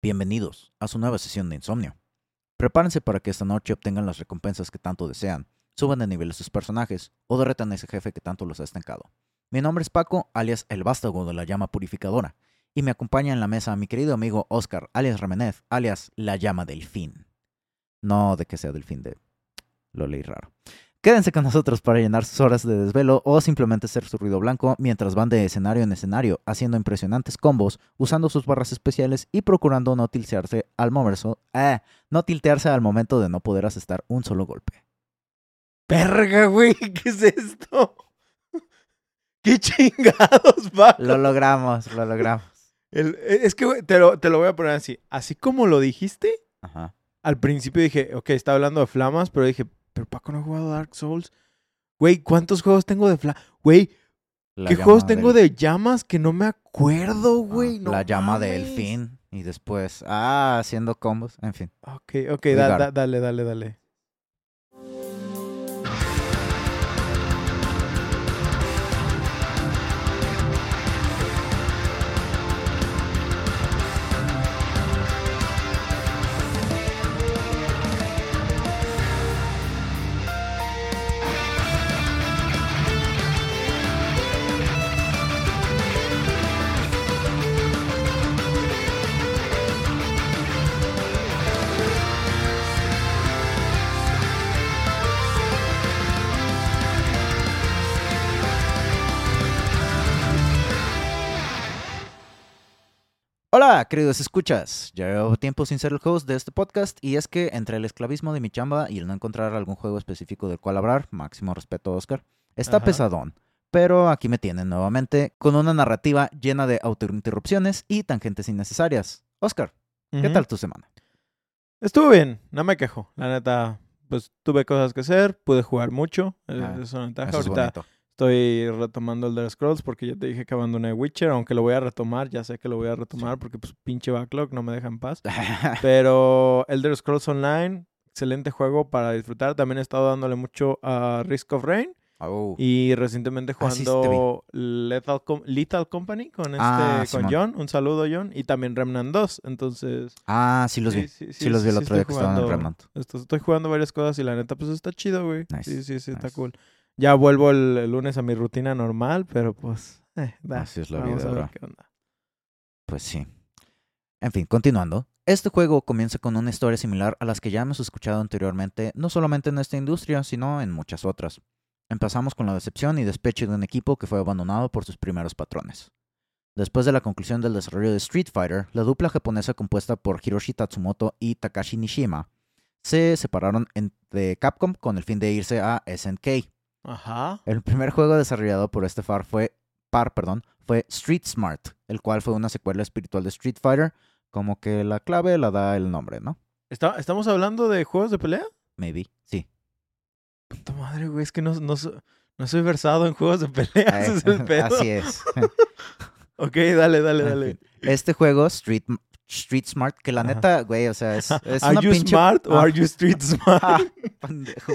Bienvenidos a su nueva sesión de insomnio. Prepárense para que esta noche obtengan las recompensas que tanto desean, suban de nivel a sus personajes o derretan a ese jefe que tanto los ha estancado. Mi nombre es Paco, alias el vástago de la llama purificadora, y me acompaña en la mesa mi querido amigo Oscar, alias Ramenez, alias la llama del fin. No de que sea del fin de... Lo leí raro. Quédense con nosotros para llenar sus horas de desvelo o simplemente ser su ruido blanco mientras van de escenario en escenario, haciendo impresionantes combos, usando sus barras especiales y procurando no tiltearse al momento, eh, no tiltearse al momento de no poder asestar un solo golpe. Verga, güey, ¿qué es esto? ¿Qué chingados, va? Lo logramos, lo logramos. El- e, es que, te lo, te lo voy a poner así. Así como lo dijiste, Ajá. al principio dije, ok, está hablando de flamas, pero dije, pero Paco no ha jugado Dark Souls. Güey, ¿cuántos juegos tengo de flamas? Güey, La ¿qué juegos tengo del- de llamas que no me acuerdo, güey? Ah, No la llama del fin y después, ah, haciendo combos, en fin. Ok, ok, da- da- dale, dale, dale. Hola, queridos escuchas. Ya llevo tiempo sin ser el host de este podcast y es que entre el esclavismo de mi chamba y el no encontrar algún juego específico del cual hablar, máximo respeto Oscar, está Ajá. pesadón. Pero aquí me tienen nuevamente con una narrativa llena de autointerrupciones y tangentes innecesarias. Oscar, ¿qué tal tu semana? Estuvo bien, no me quejo. La neta, pues tuve cosas que hacer, pude jugar mucho. eh, Ah, es una ventaja. Eso es Ahorita bonito. Estoy retomando el Elder Scrolls porque ya te dije que abandoné Witcher, aunque lo voy a retomar, ya sé que lo voy a retomar porque pues pinche backlog no me deja en paz. Pero Elder Scrolls Online, excelente juego para disfrutar. También he estado dándole mucho a Risk of Rain Oh, y recientemente Ah, jugando Lethal, Com- Lethal Company con este Ah, con. John. Un saludo John y también Remnant 2. Entonces, Ah, sí los vi. Sí, los vi el otro día que estoy estaban en jugando- Remnant. esto- estoy jugando varias cosas y la neta, pues está chido, güey. Nice, Sí, sí, sí, está cool. Ya vuelvo el, el lunes a mi rutina normal, pero pues, eh, da. Así es la Vamos vida, a ver bro. qué onda. Pues sí. En fin, continuando. Este juego comienza con una historia similar a las que ya hemos escuchado anteriormente, no solamente en esta industria, sino en muchas otras. Empezamos con la decepción y despecho de un equipo que fue abandonado por sus primeros patrones. Después de la conclusión del desarrollo de Street Fighter, la dupla japonesa compuesta por Hiroshi Tatsumoto y Takashi Nishima se separaron de Capcom con el fin de irse a SNK. Ajá. El primer juego desarrollado por este par fue, par, perdón, fue Street Smart, el cual fue una secuela espiritual de Street Fighter, como que la clave la da el nombre, ¿no? ¿Está- ¿Estamos hablando de juegos de pelea? Maybe, sí. Puta madre, güey, es que no, no, no soy versado en juegos de pelea, ese es el pedo. Así es. Ok, dale, dale, dale. Este juego, Street, Street Smart, que la Ajá. neta, güey, o sea, es, es ¿Are una you pinche... smart o Ah. are you street smart? Ah, pendejo.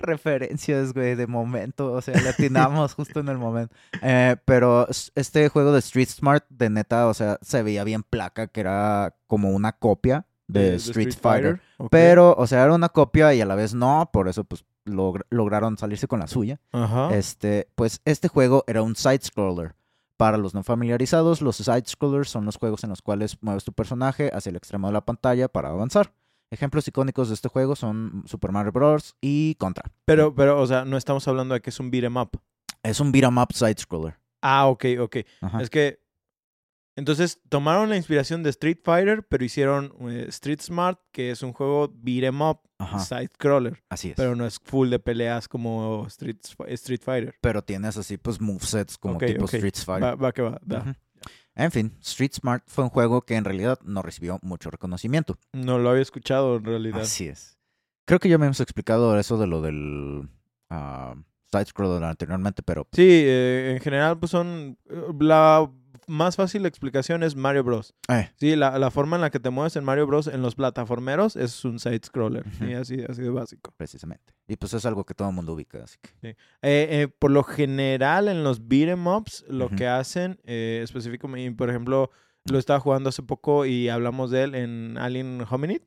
Referencias, güey, de momento. O sea, le atinamos justo en el momento. Eh, pero este juego de Street Smart, de neta, o sea, se veía bien placa que era como una copia de, Street, Fighter. Pero, o sea, era una copia y a la vez no. Por eso, pues, logr- lograron salirse con la suya. Ajá. Este, pues, este juego era un side-scroller. Para los no familiarizados, los side-scrollers son los juegos en los cuales mueves tu personaje hacia el extremo de la pantalla para avanzar. Ejemplos icónicos de este juego son Super Mario Bros. y Contra. Pero, pero, o sea, no estamos hablando de que es un beat 'em up. Es un beat 'em up side-scroller. Ah, ok, ok. Ajá. Es que. Entonces tomaron la inspiración de Street Fighter, pero hicieron eh, Street Smart, que es un juego beat 'em up, Ajá, side scroller. así es. Pero Pero, no es full de peleas como Street, Street Fighter. tienes así, pues, movesets como Ok, tipo. Street Fighter. Va, va que va. da. En fin, Street Smart fue un juego que en realidad no recibió mucho reconocimiento. No lo había escuchado en realidad. Así es. Creo que ya me hemos explicado eso de lo del ah, side-scroller anteriormente, pero Sí, eh, en general, pues son. eh, La más fácil explicación es Mario Bros. eh, Sí, la, la forma en la que te mueves en Mario Bros. en los plataformeros es un side-scroller. Sí, así, así de básico. precisamente. Y pues es algo que todo el mundo ubica, así que... Eh, eh, por lo general, en los beat'em ups, lo que hacen, eh, específicamente, por ejemplo, Lo estaba jugando hace poco y hablamos de él en Alien Hominid.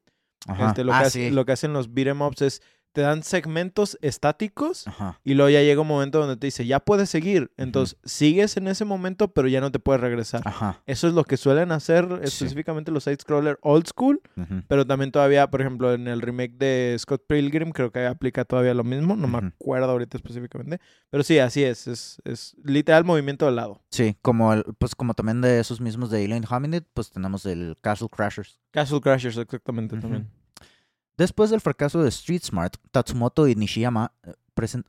Este, lo, ah, que hace- sí. lo que hacen los beat'em ups es te dan segmentos estáticos Ajá. y luego ya llega un momento donde te dice, ya puedes seguir. Entonces, sigues en ese momento, pero ya no te puedes regresar. Ajá. Eso es lo que suelen hacer Sí. específicamente los side-scroller old school, pero también todavía, por ejemplo, en el remake de Scott Pilgrim creo que aplica todavía lo mismo, no me acuerdo ahorita específicamente, pero sí, así es, es, es literal movimiento de lado. Sí, como el, pues como también de esos mismos de Alien Hominid, pues tenemos el Castle Crashers. Castle Crashers exactamente también. Después del fracaso de Street Smart, Tatsumoto y Nishiyama eh,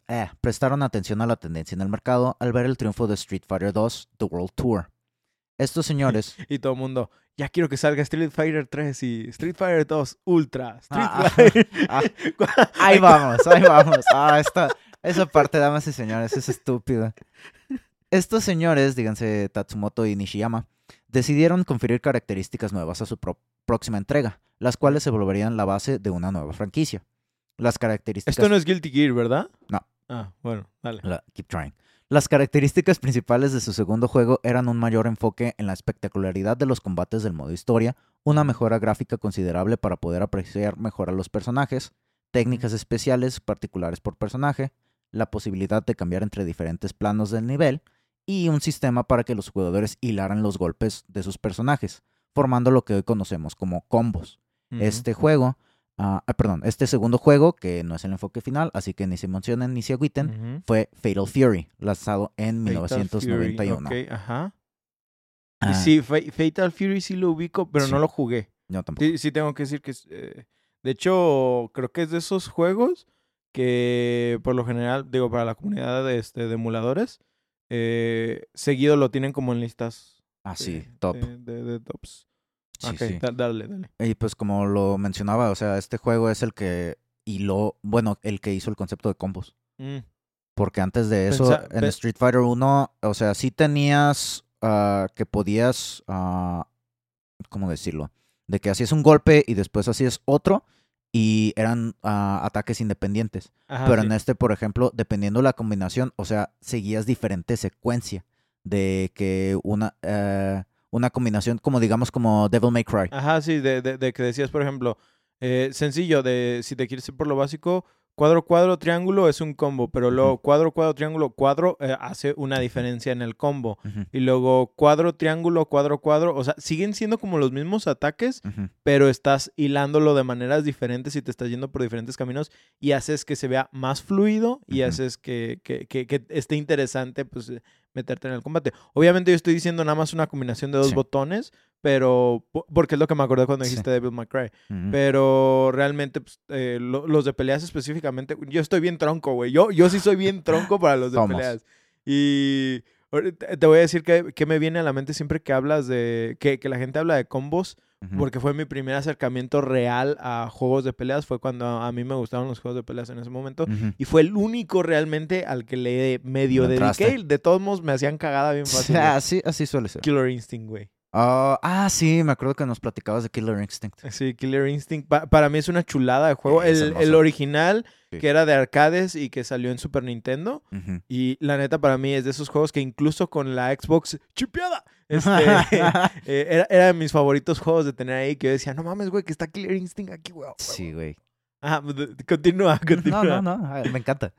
eh, prestaron atención a la tendencia en el mercado al ver el triunfo de Street Fighter 2 The World Tour. Estos señores Y todo el mundo, ya quiero que salga Street Fighter 3 y Street Fighter 2 Ultra. Street Ah, Fighter. ah, Ahí vamos, ahí vamos. Ah, esta, esa parte, damas y señores, es estúpida. Estos señores, díganse Tatsumoto y Nishiyama, decidieron conferir características nuevas a su próxima entrega, las cuales se volverían la base de una nueva franquicia. Las características... Esto no es Guilty Gear, ¿verdad? No. Ah, bueno, dale. La- keep trying. Las características principales de su segundo juego eran un mayor enfoque en la espectacularidad de los combates del modo historia, una mejora gráfica considerable para poder apreciar mejor a los personajes, técnicas especiales particulares por personaje, la posibilidad de cambiar entre diferentes planos del nivel y un sistema para que los jugadores hilaran los golpes de sus personajes, formando lo que hoy conocemos como combos. Este juego, ah, ah, perdón, este segundo juego, que no es el enfoque final, así que ni se emocionen ni se agüiten, fue Fatal Fury, lanzado en Fatal Fury, 1991. ok, ajá. Ah, sí, Fa- Fatal Fury sí lo ubico, pero Sí. no lo jugué. yo tampoco. Sí, sí tengo que decir que eh, de hecho, creo que es de esos juegos que por lo general, digo, para la comunidad de, este, de emuladores, eh, seguido lo tienen como en listas. Ah, de- sí, top. De, de- de tops. Sí, ok, sí. da- dale, dale. Y pues como lo mencionaba, o sea, este juego es el que hiló, bueno, el que hizo el concepto de combos. Mm, Porque antes de eso, Pensa- en Street Fighter 1, o sea, sí tenías ah, que podías, ah, ¿cómo decirlo? De que hacías un golpe y después hacías otro y eran ah, ataques independientes. ajá, Pero sí. en este, por ejemplo, dependiendo la combinación, o sea, seguías diferente secuencia de que una, eh, una combinación, como digamos, como Devil May Cry. Ajá, sí, de, de, de que decías, por ejemplo, eh, sencillo, de si te quieres ir por lo básico, cuadro, cuadro, triángulo es un combo, pero luego cuadro, cuadro, triángulo, cuadro eh, hace una diferencia en el combo. Y luego cuadro, triángulo, cuadro, cuadro, o sea, siguen siendo como los mismos ataques, pero estás hilándolo de maneras diferentes y te estás yendo por diferentes caminos y haces que se vea más fluido y haces que, que, que, que esté interesante pues meterte en el combate. Obviamente yo estoy diciendo nada más una combinación de dos Sí. botones, pero po- porque es lo que me acordé cuando Sí. dijiste Devil May Cry. Pero realmente pues, eh, lo- los de peleas específicamente, yo estoy bien tronco, güey. Yo, yo sí soy bien tronco para los de Somos. peleas. Y te voy a decir que, que me viene a la mente siempre que hablas de, que, que la gente habla de combos, Porque fue mi primer acercamiento real a juegos de peleas, fue cuando a mí me gustaron los juegos de peleas en ese momento. Y fue el único realmente al que le medio dediqué. De todos modos me hacían cagada bien fácil. así, así suele ser. Killer Instinct, güey. Ah, ah, sí, me acuerdo que nos platicabas de Killer Instinct. Sí, Killer Instinct. pa- para mí es una chulada de juego. El, original, Sí. que era de arcades y que salió en Super Nintendo. Y la neta, para mí es de esos juegos que incluso con la Xbox chipeada, este, eh, era, era de mis favoritos juegos de tener ahí. Que yo decía, no mames, güey, que está Killer Instinct aquí, güey. sí, güey. De- continúa, continúa. No, no, no, ah, me encanta.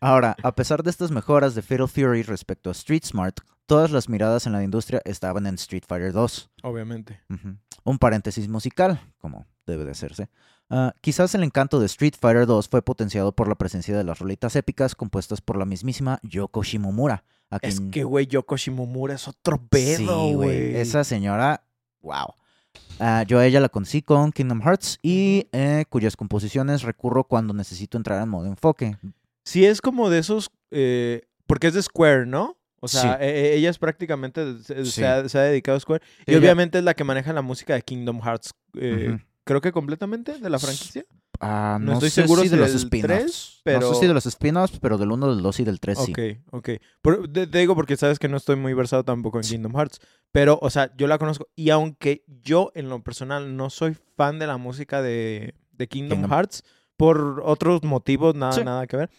Ahora, a pesar de estas mejoras de Fatal Fury respecto a Street Smart, todas las miradas en la industria estaban en Street Fighter 2. Obviamente. Un paréntesis musical, como debe de hacerse. Ah, quizás el encanto de Street Fighter 2 fue potenciado por la presencia de las rolitas épicas compuestas por la mismísima Yoko Shimomura. A Es que, güey, Yoko Shimomura es otro Sí, pedo, güey. Esa señora, wow. Ah, yo a ella la conocí con Kingdom Hearts y eh, cuyas composiciones recurro cuando necesito entrar en modo enfoque. Sí, es como de esos. eh, porque es de Square, ¿no? O sea, Sí. e- e- ella es prácticamente. Se, Sí. se ha, se ha dedicado a Square. Y Ella- obviamente es la que maneja la música de Kingdom Hearts. eh. Creo que completamente de la franquicia. Ah, no no, estoy sé seguro si de los spin-offs. 3, No pero- sé si de los spin-offs, pero del 1, del 2 y del 3 sí. Ok, ok. Por- te, te digo porque sabes que no estoy muy versado tampoco en. Kingdom Hearts. Pero, o sea, yo la conozco. Y aunque yo, en lo personal, no soy fan de la música de, de Kingdom, Kingdom. Hearts, por otros motivos, nada, Sí. nada que ver.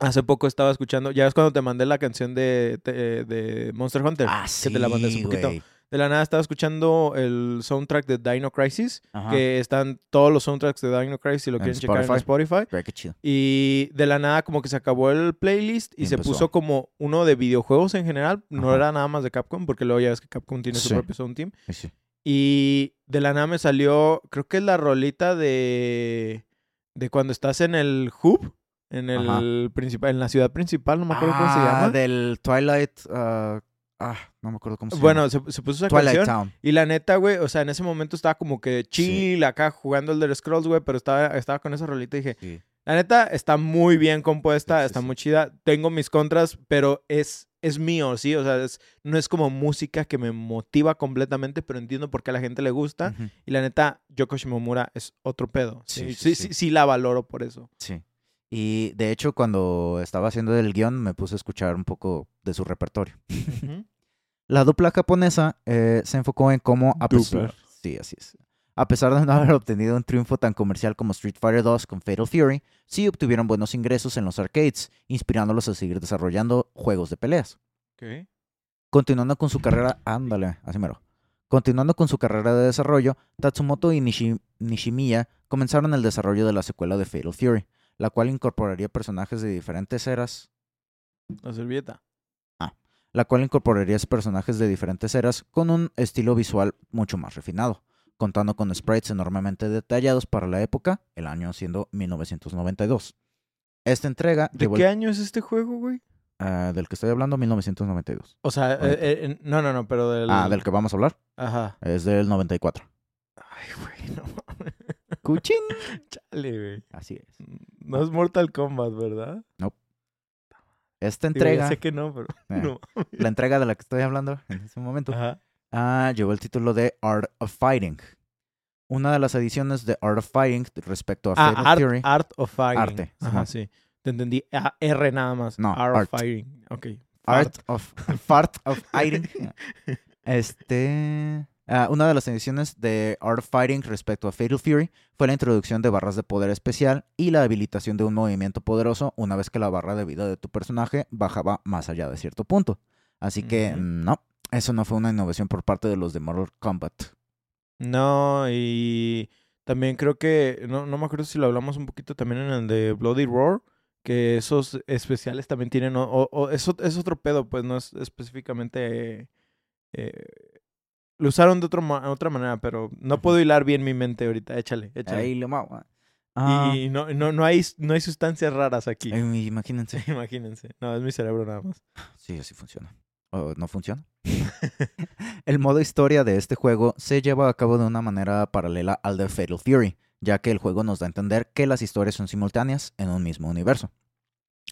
Hace poco estaba escuchando, ya es cuando te mandé la canción de, de, de Monster Hunter, Ah, que te la mandé hace poquito. de la nada estaba escuchando el soundtrack de Dino Crisis, Ajá. que están todos los soundtracks de Dino Crisis si lo En quieren checar en Spotify. Qué chido. Y de la nada como que se acabó el playlist y, Y se empezó. puso como uno de videojuegos en general. No Ajá. era nada más de Capcom, porque luego ya ves que Capcom tiene su propio sound team. Sí. Y de la nada me salió, creo que es la rolita de, de cuando estás en el hub, en el principal, en la ciudad principal, no me acuerdo cómo se Ah, llama. del Twilight. ah, ah, no me acuerdo cómo se Bueno, llama. se, se puso esa Twilight canción Town. y la neta, güey, o sea, en ese momento estaba como que chill acá jugando el de Scrolls, güey, pero estaba, estaba con esa rolita y dije, Sí. la neta está muy bien compuesta, Sí, está muy chida. Tengo mis contras, pero es, es mío, ¿sí? O sea, es- no es como música que me motiva completamente, pero entiendo por qué a la gente le gusta. Y la neta, Yoko Shimomura es otro pedo. Sí, Sí, sí, sí, sí, sí. sí la valoro por eso. Sí. Y de hecho, cuando estaba haciendo el guion, me puse a escuchar un poco de su repertorio. La dupla japonesa eh, se enfocó en cómo, a pesar, Dupla. sí, así es. A pesar de no haber obtenido un triunfo tan comercial como Street Fighter 2 con Fatal Fury, sí obtuvieron buenos ingresos en los arcades, inspirándolos a seguir desarrollando juegos de peleas. Continuando con su carrera, ándale, así mero. Continuando con su carrera de desarrollo, Tatsumoto y Nishi- Nishimiya comenzaron el desarrollo de la secuela de Fatal Fury, la cual incorporaría personajes de diferentes eras, La servilleta. la cual incorporaría personajes de diferentes eras con un estilo visual mucho más refinado, contando con sprites enormemente detallados para la época, el año siendo 1992. Esta entrega ¿De qué año es este juego, güey? ah, del que estoy hablando, 1992. O sea, eh, eh, eh, no, no, no, pero del... Ah, del que vamos a hablar, Ajá. es del 94. Ay, güey, no mames. Cuchín. Chale, güey. Así es. No es Mortal Kombat, ¿verdad? Esta Digo, ya entrega, sé que no, pero... eh, no. la entrega de la que estoy hablando en ese momento, Ajá. ah, llevó el título de Art of Fighting. Una de las ediciones de Art of Fighting respecto a Ah, Fatal Art, Fury. Art of Fighting. Arte, Ajá, sí. Te entendí. Ah, R nada más. No, Art, art. of Fighting. Ok. Art of Fart of Fighting. Este, ah, una de las ediciones de Art of Fighting respecto a Fatal Fury fue la introducción de barras de poder especial y la habilitación de un movimiento poderoso una vez que la barra de vida de tu personaje bajaba más allá de cierto punto. Así que no, eso no fue una innovación por parte de los de Mortal Kombat. No, y también creo que, no, no me acuerdo si lo hablamos un poquito también en el de Bloody Roar, que esos especiales también tienen, o, o- o es, es otro pedo, pues no es específicamente... eh, lo usaron de otro ma- otra manera, pero no puedo hilar bien mi mente ahorita, échale, échale. Ahí lo ma- Ah, Y no, no, no, hay, no hay sustancias raras aquí. eh, imagínense. Imagínense. No, es mi cerebro nada más. Sí, así funciona. ¿O no funciona? el modo historia de este juego se lleva a cabo de una manera paralela al de Fatal Fury, ya que el juego nos da a entender que las historias son simultáneas en un mismo universo.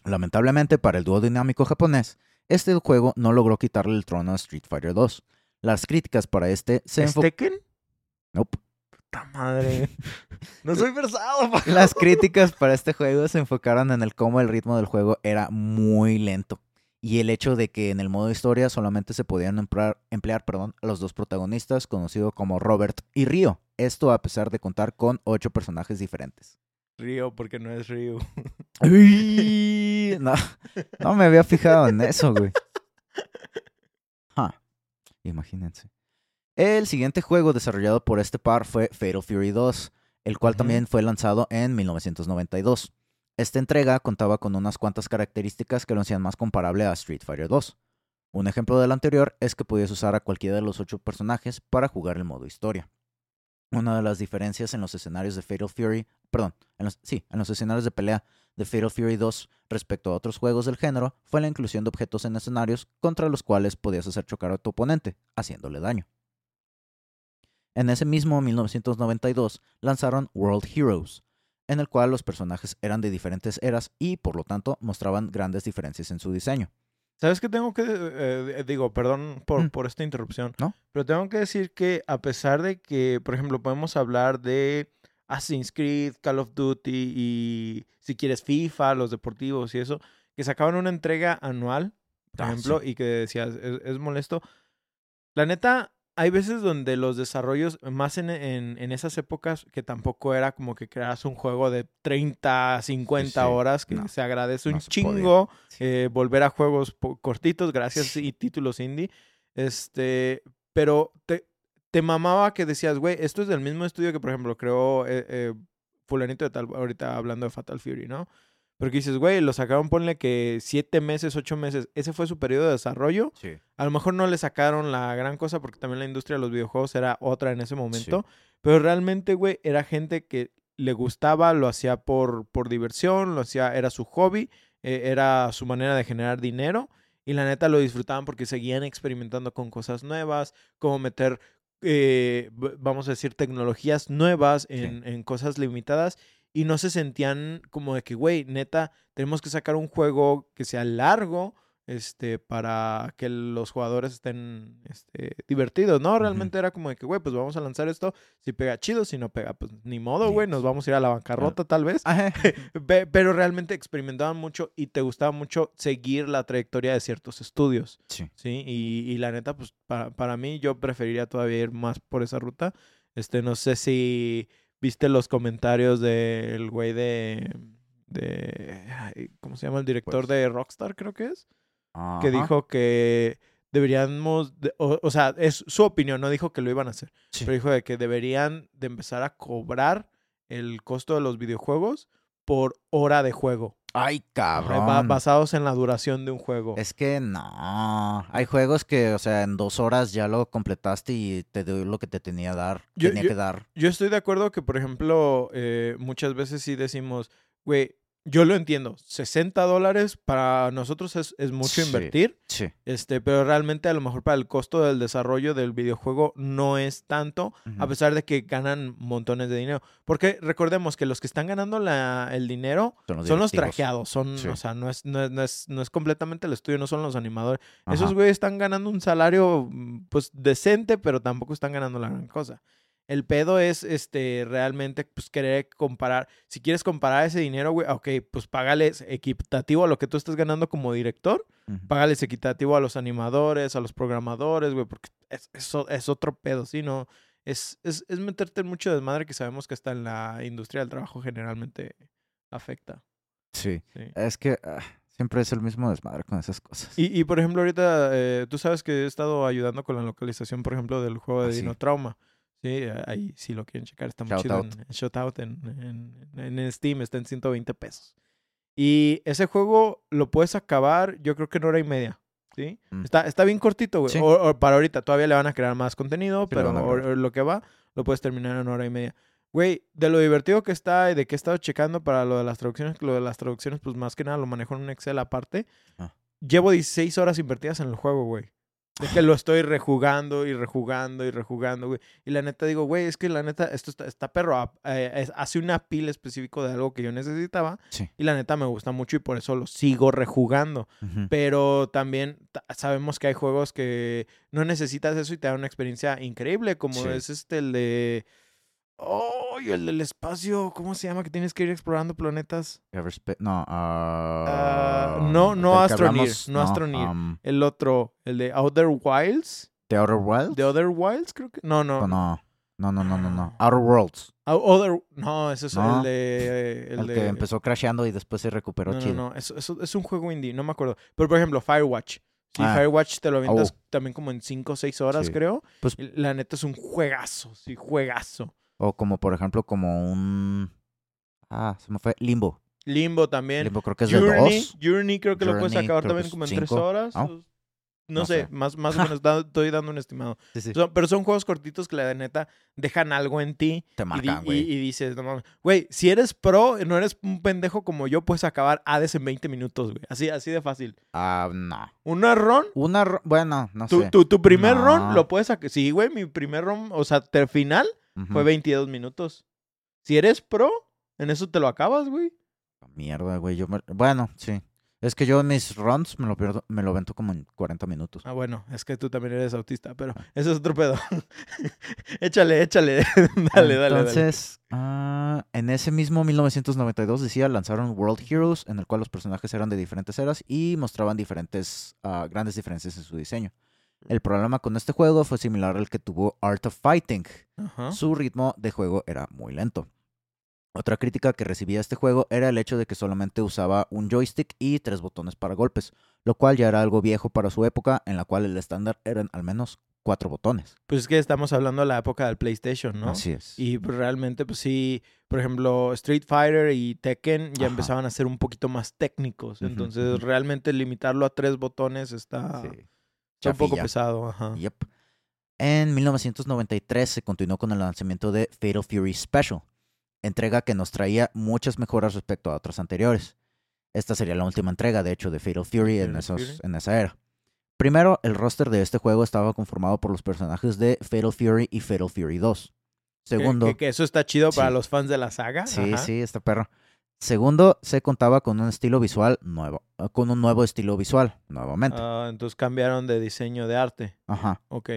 Lamentablemente para el dúo dinámico japonés, este juego no logró quitarle el trono a Street Fighter 2. Las críticas para este se ¿Es enfocaron... Tekken? Puta madre. No soy versado, pa. Las críticas para este juego se enfocaron en el cómo el ritmo del juego era muy lento y el hecho de que en el modo historia solamente se podían emplear, emplear perdón, a los dos protagonistas conocidos como Robert y Ryo. Esto a pesar de contar con ocho personajes diferentes. Río, porque no es Río. No, no me había fijado en eso, güey. Imagínense. El siguiente juego desarrollado por este par fue Fatal Fury 2, el cual también fue lanzado en 1992. Esta entrega contaba con unas cuantas características que lo hacían más comparable a Street Fighter 2. Un ejemplo del anterior es que podías usar a cualquiera de los ocho personajes para jugar el modo historia. Una de las diferencias en los escenarios de Fatal Fury, perdón, en los, sí, en los escenarios de pelea de Fatal Fury 2 respecto a otros juegos del género fue la inclusión de objetos en escenarios contra los cuales podías hacer chocar a tu oponente, haciéndole daño. En ese mismo 1992 lanzaron World Heroes, en el cual los personajes eran de diferentes eras y por lo tanto mostraban grandes diferencias en su diseño. ¿Sabes qué tengo que...? eh, digo, perdón por, Mm. por esta interrupción. ¿No? Pero tengo que decir que a pesar de que, por ejemplo, podemos hablar de Assassin's Creed, Call of Duty y si quieres FIFA, los deportivos y eso, que sacaban una entrega anual, por Ah, ejemplo, y que decías, es, es molesto. La neta, hay veces donde los desarrollos, más en, en, en esas épocas, que tampoco era como que creas un juego de 30, 50 sí. horas, que No, se agradece un no se chingo eh, volver a juegos cortitos, gracias y títulos indie. Este, pero te, te mamaba que decías, güey, esto es del mismo estudio que, por ejemplo, creó eh, eh, fulanito de tal, ahorita hablando de Fatal Fury, ¿no? Pero que dices, güey, lo sacaron, ponle que siete meses, ocho meses. Ese fue su periodo de desarrollo. Sí. A lo mejor no le sacaron la gran cosa porque también la industria de los videojuegos era otra en ese momento. Pero realmente, güey, era gente que le gustaba, lo hacía por, por diversión, lo hacía, era su hobby, eh, era su manera de generar dinero. Y la neta lo disfrutaban porque seguían experimentando con cosas nuevas, como meter, eh, vamos a decir, tecnologías nuevas en, en cosas limitadas y no se sentían como de que, güey, neta, tenemos que sacar un juego que sea largo, este, para que los jugadores estén, este, divertidos, ¿no? Realmente era como de que, güey, pues vamos a lanzar esto, si pega chido, si no pega, pues ni modo, güey, nos vamos a ir a la bancarrota tal vez. Pero realmente experimentaban mucho y te gustaba mucho seguir la trayectoria de ciertos estudios, Sí. ¿sí? Y, y la neta, pues para, para mí yo preferiría todavía ir más por esa ruta. Este, no sé si viste los comentarios del güey de, de, ¿cómo se llama? El director Pues. de Rockstar, creo que es, que dijo que deberíamos, de- o, o sea, es su opinión, no dijo que lo iban a hacer, Sí. pero dijo de que deberían de empezar a cobrar el costo de los videojuegos por hora de juego. Ay, cabrón. basados en la duración de un juego. Es que no. Hay juegos que, o sea, en dos horas ya lo completaste y te dio lo que te tenía, dar, Yo- tenía yo- que dar. Yo estoy de acuerdo que, por ejemplo, eh, muchas veces sí decimos, güey, yo lo entiendo, 60 dólares para nosotros es, es mucho Sí. invertir, Sí. este, pero realmente a lo mejor para el costo del desarrollo del videojuego no es tanto, a pesar de que ganan montones de dinero. Porque recordemos que los que están ganando la, el dinero Son los son los directivos. trajeados, son, Sí. o sea, no es, no, es, no, es, no es completamente el estudio, no son los animadores. Ajá. Esos güeyes están ganando un salario, mm, pues, decente, pero tampoco están ganando la gran cosa. El pedo es, este, realmente, pues, querer comparar. Si quieres comparar ese dinero, güey, ok, pues, págales equitativo a lo que tú estás ganando como director. Págales equitativo a los animadores, a los programadores, güey, porque es, es, es otro pedo, ¿sí? No, es, es, es meterte en mucho desmadre que sabemos que hasta en la industria del trabajo generalmente afecta. Sí. Sí. Es que ah, siempre es el mismo desmadre con esas cosas. Y, y, por ejemplo, ahorita eh, tú sabes que he estado ayudando con la localización, por ejemplo, del juego de Ah, sí. Dino Trauma. Sí, ahí si lo quieren checar, está muy Shout chido. out. En, shout out en, en, en Steam, está en 120 pesos. Y ese juego lo puedes acabar, yo creo que en hora y media. ¿Sí? Mm. Está, está bien cortito, güey. Sí. O- o para ahorita todavía le van a crear más contenido, Sí, pero o lo que va, lo puedes terminar en hora y media. Güey, de lo divertido que está y de que he estado checando para lo de las traducciones, lo de las traducciones, pues más que nada lo manejo en un Excel aparte. Ah. Llevo 16 horas invertidas en el juego, güey. De que lo estoy rejugando y rejugando y rejugando, güey. Y la neta digo, güey, es que la neta, esto está, está perro. eh, es- hace una pila específico de algo que yo necesitaba. Sí. Y la neta me gusta mucho y por eso lo sigo rejugando. Pero también ta- sabemos que hay juegos que no necesitas eso y te dan una experiencia increíble, como Sí. es este el de. ¡Oh! el del espacio. ¿Cómo se llama? Que tienes que ir explorando planetas. No, Ah, ah, no, no Astroneer, hablamos, no Astroneer. um, El otro, el de Outer Wilds. The Outer Wilds. ¿The Other Wilds? Creo que. No, no. O no, no, no, no, no, no. Ah. Outer Worlds. Ou- Other... No, ese es No. el de. El, El, de... que empezó crasheando y después se recuperó No, no, chido. no. Eso, eso es un juego indie, no me acuerdo. Pero por ejemplo, Firewatch. Sí, Ah. Firewatch te lo avientas Oh. también como en 5 o 6 horas, Sí. creo. Pues- La neta es un juegazo, sí, juegazo. O como, por ejemplo, como un... Ah, se me fue. Limbo. Limbo también. Limbo creo que es de Journey, dos. Journey creo que lo puedes acabar también como en 3 cinco. horas. No, No sé, sé. más, más o menos da- estoy dando un estimado. Sí, sí. Son- pero son juegos cortitos que la neta dejan algo en ti Te marcan, y- güey. y dices, no mames. Güey, si eres pro, no eres un pendejo como yo, puedes acabar Hades en 20 minutos, güey. Así, así de fácil. Ah, no. Una run, Una... Bueno, no tu, sé. tu, tu primer run No. lo puedes. Sí, güey, mi primer run, o sea, ter final Fue 22 minutos. Si eres pro, en eso te lo acabas, güey. Mierda, güey. Yo me- Bueno, sí. Es que yo en mis runs me lo pierdo, me lo vento como en 40 minutos. Ah, bueno, es que tú también eres autista, pero eso es otro pedo. échale, échale. dale, dale, dale. Entonces, ah, en ese mismo 1992 decía, lanzaron World Heroes, en el cual los personajes eran de diferentes eras y mostraban diferentes, ah, grandes diferencias en su diseño. El problema con este juego fue similar al que tuvo Art of Fighting. Ajá. Su ritmo de juego era muy lento. Otra crítica que recibía este juego era el hecho de que solamente usaba un joystick y tres botones para golpes, lo cual ya era algo viejo para su época, en la cual el estándar eran al menos cuatro botones. Pues es que estamos hablando de la época del PlayStation, ¿no? Así es. Y pues, realmente, pues sí, por ejemplo, Street Fighter y Tekken ya Ajá. empezaban a ser un poquito más técnicos. Entonces, realmente limitarlo a tres botones está, Sí. Está un poco pesado. Ajá. Yep. En 1993 se continuó con el lanzamiento de Fatal Fury Special, entrega que nos traía muchas mejoras respecto a otras anteriores. Esta sería la última entrega, de hecho, de Fatal Fury en, Fatal esos- Fury. en esa era. Primero, el roster de este juego estaba conformado por los personajes de Fatal Fury y Fatal Fury 2. Que- Segundo, Que, que eso está chido para los fans de la saga. sí, Ajá. sí, este perro. Segundo, se contaba con un estilo visual nuevo, eh, con un nuevo estilo visual, nuevamente. Ah, entonces cambiaron de diseño de arte. Ajá. Ok.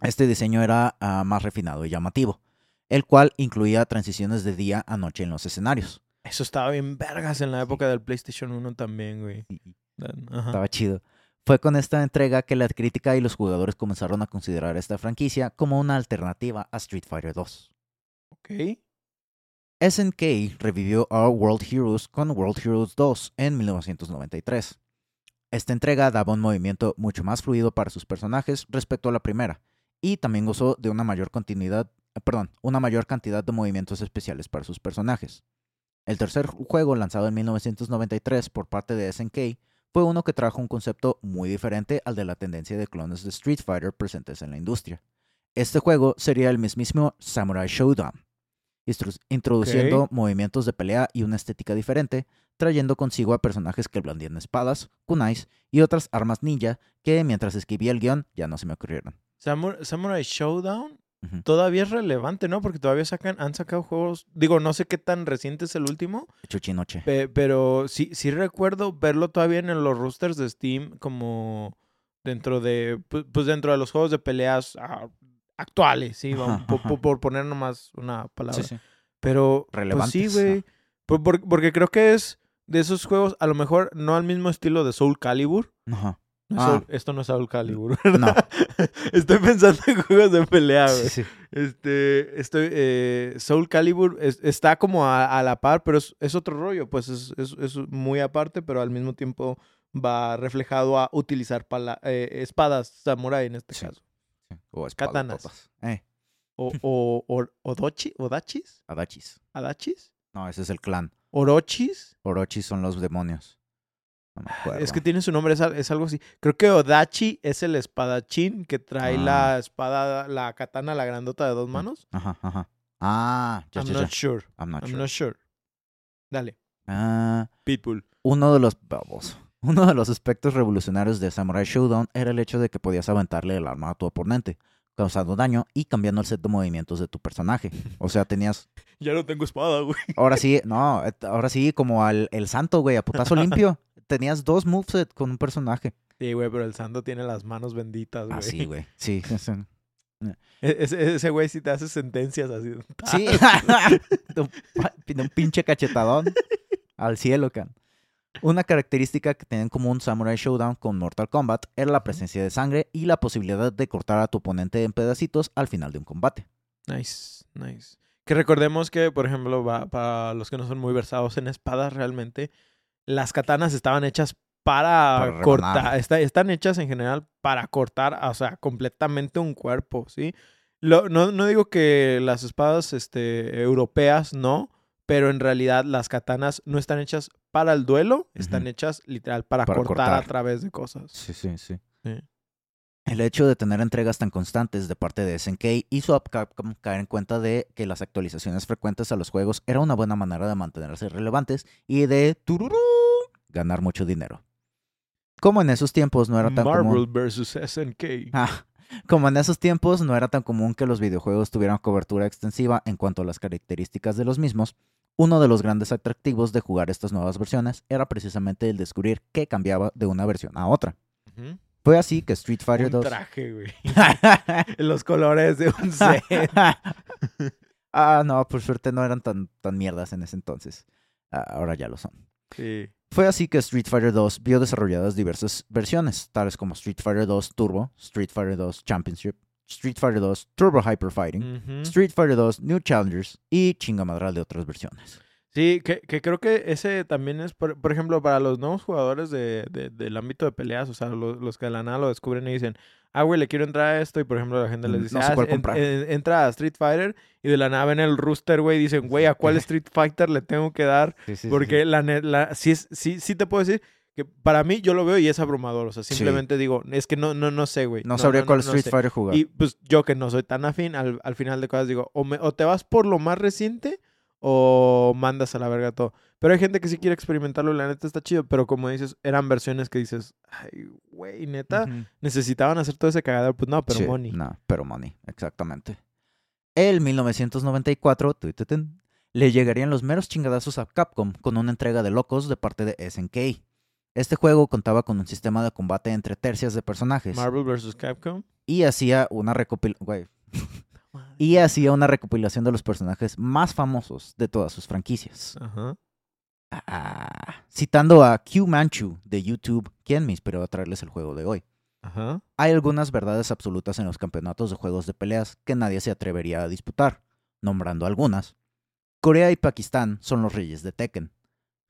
Este diseño era ah, más refinado y llamativo, el cual incluía transiciones de día a noche en los escenarios. Eso estaba bien vergas en la época del PlayStation 1 también, güey. Ajá. Estaba chido. Fue con esta entrega que la crítica y los jugadores comenzaron a considerar esta franquicia como una alternativa a Street Fighter 2. Ok. SNK revivió a World Heroes con World Heroes 2 en 1993. Esta entrega daba un movimiento mucho más fluido para sus personajes respecto a la primera, y también gozó de una mayor continuidad, perdón, una mayor cantidad de movimientos especiales para sus personajes. El tercer juego lanzado en 1993 por parte de SNK fue uno que trajo un concepto muy diferente al de la tendencia de clones de Street Fighter presentes en la industria. Este juego sería el mismísimo Samurai Showdown, introduciendo movimientos de pelea y una estética diferente, trayendo consigo a personajes que blandían espadas, kunais y otras armas ninja que mientras escribía el guion ya no se me ocurrieron. Samur- Samurai Showdown todavía es relevante, ¿no? Porque todavía sacan, han sacado juegos. Digo, no sé qué tan reciente es el último, Chuchinoche. pe- pero sí, sí recuerdo verlo todavía en los roosters de Steam como dentro de, pu- pues dentro de los juegos de peleas ah, actuales, sí, Ajá, vamos, po- ajá. po- por, poner nomás una palabra. Sí, sí. Pero, pues Relevantes, sí, güey. Por- por- porque creo que es de esos juegos, a lo mejor no al mismo estilo de Soul Calibur. Ajá. No Ah. Esto no es Soul Calibur. No. Estoy pensando en juegos de pelea, güey. Sí, sí. Este, estoy, eh, Soul Calibur es- está como a, a la par, pero es, es otro rollo, pues es, es- muy aparte, pero al mismo tiempo va reflejado a utilizar pala- eh, espadas samurai en este caso. O Katanas. Eh, O, o, o- odochi, odachis, adachis. adachis, No, ese es el clan. orochis. Orochis son los demonios. No me acuerdo. Es que tiene su nombre, es, es algo así. Creo que Odachi es el espadachín que trae Ah. la espada, la katana, la grandota de dos manos. Ajá, ajá. Ah, ya, I'm ya, not ya. sure. I'm not I'm sure. not sure. Dale. Ah, Pitbull. uno de los babos. Uno de los aspectos revolucionarios de Samurai Showdown era el hecho de que podías aventarle el arma a tu oponente, causando daño y cambiando el set de movimientos de tu personaje. O sea, tenías, Ya no tengo espada, güey. ahora sí, no, ahora sí, como al el santo, güey, a putazo limpio. Tenías dos moveset con un personaje. Sí, güey, pero el santo tiene las manos benditas, güey. Ah, sí, güey. Sí. E- Ese, ese güey sí te hace sentencias así. Sí. de, un, de un pinche cachetadón al cielo, can. Una característica que tenían como un Samurai Showdown con Mortal Kombat era la presencia de sangre y la posibilidad de cortar a tu oponente en pedacitos al final de un combate. Nice, nice. Que recordemos que, por ejemplo, para los que no son muy versados en espadas, realmente, las katanas estaban hechas para, Para cortar. está- están hechas en general para cortar, o sea, completamente un cuerpo, ¿sí? Lo- no, no digo que las espadas este, europeas no, pero en realidad las katanas no están hechas para el duelo, están hechas literal para, Para cortar, cortar. a través de cosas. Sí, sí, sí. Sí. El hecho de tener entregas tan constantes de parte de SNK hizo a Capcom caer en cuenta de que las actualizaciones frecuentes a los juegos era una buena manera de mantenerse relevantes y de tururú, ganar mucho dinero. Como en esos tiempos no era tan común. Marvel vs. SNK. Ah, como en esos tiempos no era tan común que los videojuegos tuvieran cobertura extensiva en cuanto a las características de los mismos, uno de los grandes atractivos de jugar estas nuevas versiones era precisamente el descubrir qué cambiaba de una versión a otra. Fue así que Street Fighter Un 2... traje, güey. Los colores de un set. ah, no, por suerte no eran tan, tan mierdas en ese entonces. Ah, ahora ya lo son. Sí. Fue así que Street Fighter 2 vio desarrolladas diversas versiones, tales como Street Fighter 2 Turbo, Street Fighter 2 Championship, Street Fighter 2 Turbo Hyper Fighting. Street Fighter 2 New Challengers y chingamadral de otras versiones. Sí, que, que creo que ese también es, por, por ejemplo, para los nuevos jugadores de, de- del ámbito de peleas, o sea, los, los que de la nada lo descubren y dicen, ah, güey, le quiero entrar a esto, y por ejemplo la gente les Mm, dice, no sé ah, en- entra a Street Fighter, y de la nada ven el rooster, güey, y dicen, güey, ¿a cuál Street Fighter le tengo que dar? Sí, sí, sí, Porque sí. la, la sí, sí, sí te puedo decir que para mí yo lo veo y es abrumador, o sea, simplemente digo, es que no, no, no sé, güey. No, sabría cuál no Street sé. Fighter jugar. Y pues yo que no soy tan afín, al, al final de cosas digo, o, me- o te vas por lo más reciente o mandas a la verga todo. Pero hay gente que sí quiere experimentarlo la neta está chido, pero como dices, eran versiones que dices, ay, güey, neta, necesitaban hacer todo ese cagadero. Pues no, pero Sí, money. No, pero money, exactamente. El 1994, tuituten, le llegarían los meros chingadazos a Capcom con una entrega de locos de parte de SNK. Este juego contaba con un sistema de combate entre tercias de personajes Marvel vs. Capcom. y hacía una recopilación y hacía una recopilación de los personajes más famosos de todas sus franquicias. Ajá. Ah, citando a Q Manchu de YouTube, quien me inspiró a traerles el juego de hoy. Ajá. Hay algunas verdades absolutas en los campeonatos de juegos de peleas que nadie se atrevería a disputar, nombrando algunas. Corea y Pakistán son los reyes de Tekken.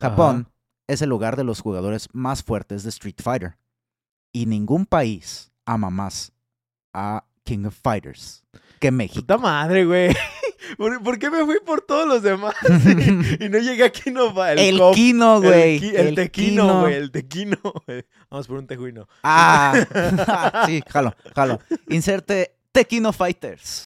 Japón es el lugar de los jugadores más fuertes de Street Fighter. Y ningún país ama más a King of Fighters que México. Puta madre, güey. ¿Por, por qué me fui por todos los demás? y, y no llegué aquí, no va. El, El cop, Kino, güey. El, el tequino, Kino. güey. El tequino, güey. Vamos por un tejuino. Ah, sí, jalo, jalo. Inserte Tequino Fighters.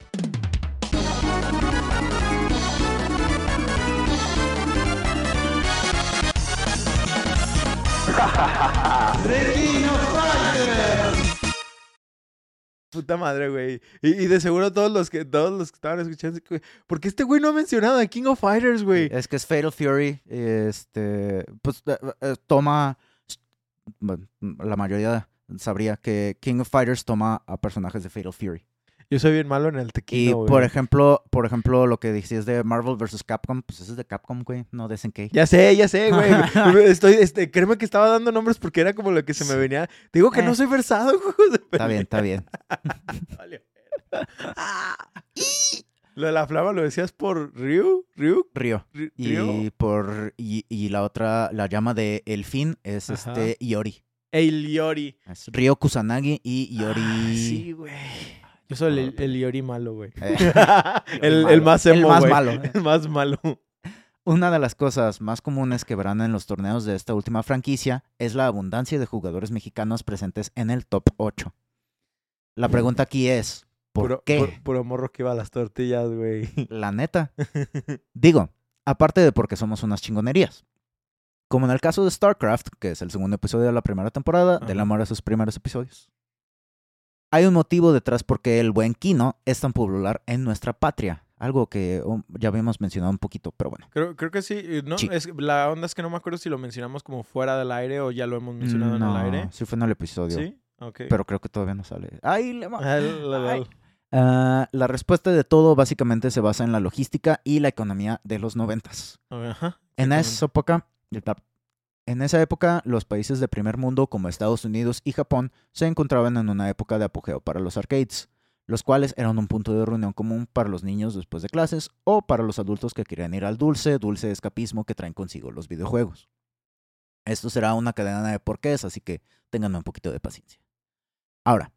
Puta madre, güey. Y, de seguro todos los que todos los que estaban escuchando, güey, ¿por qué este güey no ha mencionado a King of Fighters, güey? Es que es Fatal Fury. Este, pues eh, eh, toma. La mayoría sabría que King of Fighters toma a personajes de Fatal Fury. Yo soy bien malo en el Y tequino, güey. por ejemplo, por ejemplo, lo que decías de Marvel vs. Capcom, pues ese es de Capcom, güey, no de SNK. Ya sé, ya sé, güey. Estoy, este, créeme que estaba dando nombres porque era como lo que se me venía. Te digo que Eh. no soy versado de Está bien, está bien. Vale. Lo de la flama lo decías por Ryu, Ryu, Ryo. Ri- Y por y, y la otra, la llama de El Fin es Ajá. este Iori. el Iori. Es Ryo Kusanagi y Iori. Ay, sí, güey. Yo soy el, el Iori malo, güey. El, el más El emo, más güey. malo. El más malo. Una de las cosas más comunes que verán en los torneos de esta última franquicia es la abundancia de jugadores mexicanos presentes en el top 8. La pregunta aquí es, ¿por puro, qué? pu- puro morro que iba a las tortillas, güey. La neta. Digo, aparte de porque somos unas chingonerías. Como en el caso de StarCraft, que es el segundo episodio de la primera temporada, del Ajá. amor a sus primeros episodios. Hay un motivo detrás por qué el buen Kino es tan popular en nuestra patria. Algo que um, ya habíamos mencionado un poquito, pero bueno. Creo, creo que sí. No, Sí. Es, la onda es que no me acuerdo si lo mencionamos como fuera del aire o ya lo hemos mencionado no, en el aire. sí fue en el episodio, Sí, ok. pero creo que todavía no sale. ¡Ay, le Ah, Ay. Ah, la respuesta de todo básicamente se basa en la logística y la economía de los noventas. Ajá, En esa época, en esa época, los países de primer mundo como Estados Unidos y Japón se encontraban en una época de apogeo para los arcades, los cuales eran un punto de reunión común para los niños después de clases o para los adultos que querían ir al dulce, dulce escapismo que traen consigo los videojuegos. Esto será una cadena de porqués, así que tengan un poquito de paciencia. Ahora,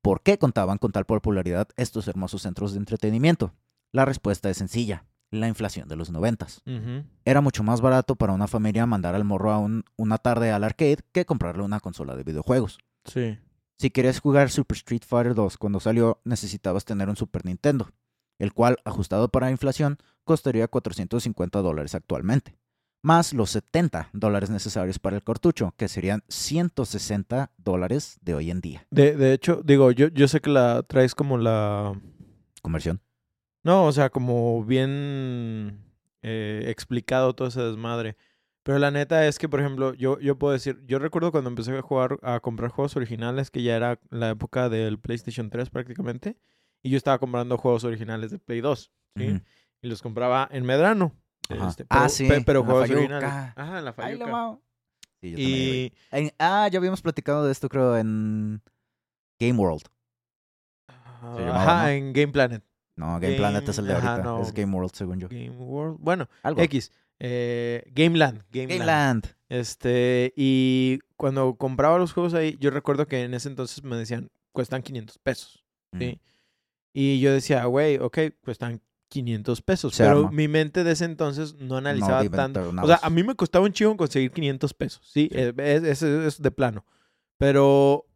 ¿por qué contaban con tal popularidad estos hermosos centros de entretenimiento? La respuesta es sencilla, la inflación de los noventas. Ujú. Era mucho más barato para una familia mandar al morro a un- una tarde al arcade que comprarle una consola de videojuegos. Sí. Si querías jugar Super Street Fighter 2 cuando salió, necesitabas tener un Super Nintendo, el cual, ajustado para inflación, costaría 450 dólares actualmente, más los 70 dólares necesarios para el cartucho, que serían 160 dólares de hoy en día. De, de hecho, digo, yo, yo sé que la traes como la... Conversión. No, o sea, como bien eh, explicado todo ese desmadre. Pero la neta es que, por ejemplo, yo, yo puedo decir, yo recuerdo cuando empecé a jugar, a comprar juegos originales, que ya era la época del PlayStation 3 prácticamente, y yo estaba comprando juegos originales de Play 2, ¿sí? Ujú. Y los compraba en Medrano. Ajá. este, Ah, sí, pe- pero en juegos originales. Ajá, en la Ay, la Fayuca. Sí, yo. Y... En- ah, ya habíamos platicado de esto, creo, en Game World. Ajá, llamaba, ¿no? en Game Planet. No, Game Planet es el de Game- ajá, ahorita. no. Es Game World, según yo. Game World. Bueno, Algo. X. eh, Gameland. Game Gameland. Land. Este, y cuando compraba los juegos ahí, yo recuerdo que en ese entonces me decían, cuestan 500 pesos. ¿sí? Y yo decía, güey, ok, cuestan 500 pesos. Se pero arma. mi mente de ese entonces no analizaba No tanto. O sea, a mí me costaba un chivo conseguir 500 pesos, ¿sí? Sí. Eh, Es, es- es de plano. Pero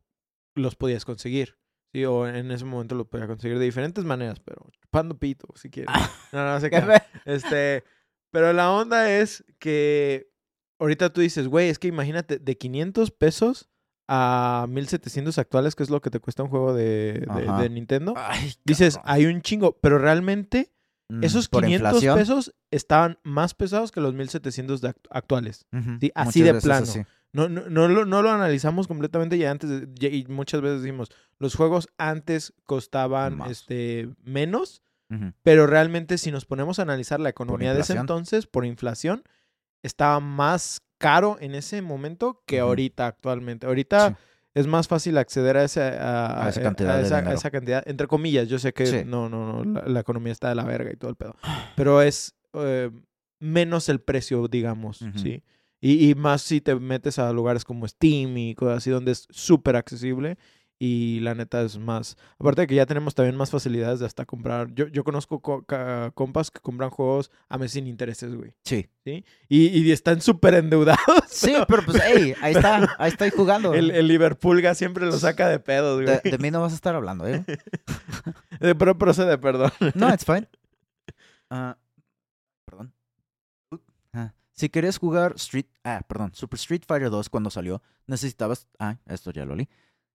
los podías conseguir, ¿sí? O en ese momento los podía conseguir de diferentes maneras, pero chupando pito, si quieres. No, no, se ¿Qué. Este, pero la onda es que ahorita tú dices, güey, es que imagínate, de 500 pesos a 1700 actuales, que es lo que te cuesta un juego de, de- Nintendo, Ay, dices, hay un chingo, pero realmente Mm, esos por 500 inflación. pesos estaban más pesados que los 1700 de act- actuales. Sí, así muchas de plano. así. No, no, no, lo, no lo analizamos completamente y antes, de- ya- y muchas veces decimos, los juegos antes costaban Más. este, menos, pero realmente si nos ponemos a analizar la economía de ese entonces, por inflación, estaba más caro en ese momento que ahorita actualmente. Ahorita Sí. es más fácil acceder a esa, a, A esa cantidad de esa, cantidad, entre comillas. Yo sé que Sí. no, no, no, la, la economía está de la verga y todo el pedo. Pero es eh, menos el precio, digamos. ¿sí? Y, y más si te metes a lugares como Steam y cosas así donde es súper accesible y la neta es más... Aparte de que ya tenemos también más facilidades de hasta comprar... Yo, yo conozco co- compas que compran juegos a meses sin intereses, güey. Sí. ¿Sí? Y, y están súper endeudados. Sí, pero pues, hey, ahí está, ahí estoy jugando. El, el Liverpool siempre lo saca de pedos, güey. de, de mí no vas a estar hablando, ¿eh? Pero procede, perdón. No, it's fine. Ah, Si querías jugar Street, ah, perdón, Super Street Fighter 2 cuando salió, necesitabas, ah, esto ya lo leí.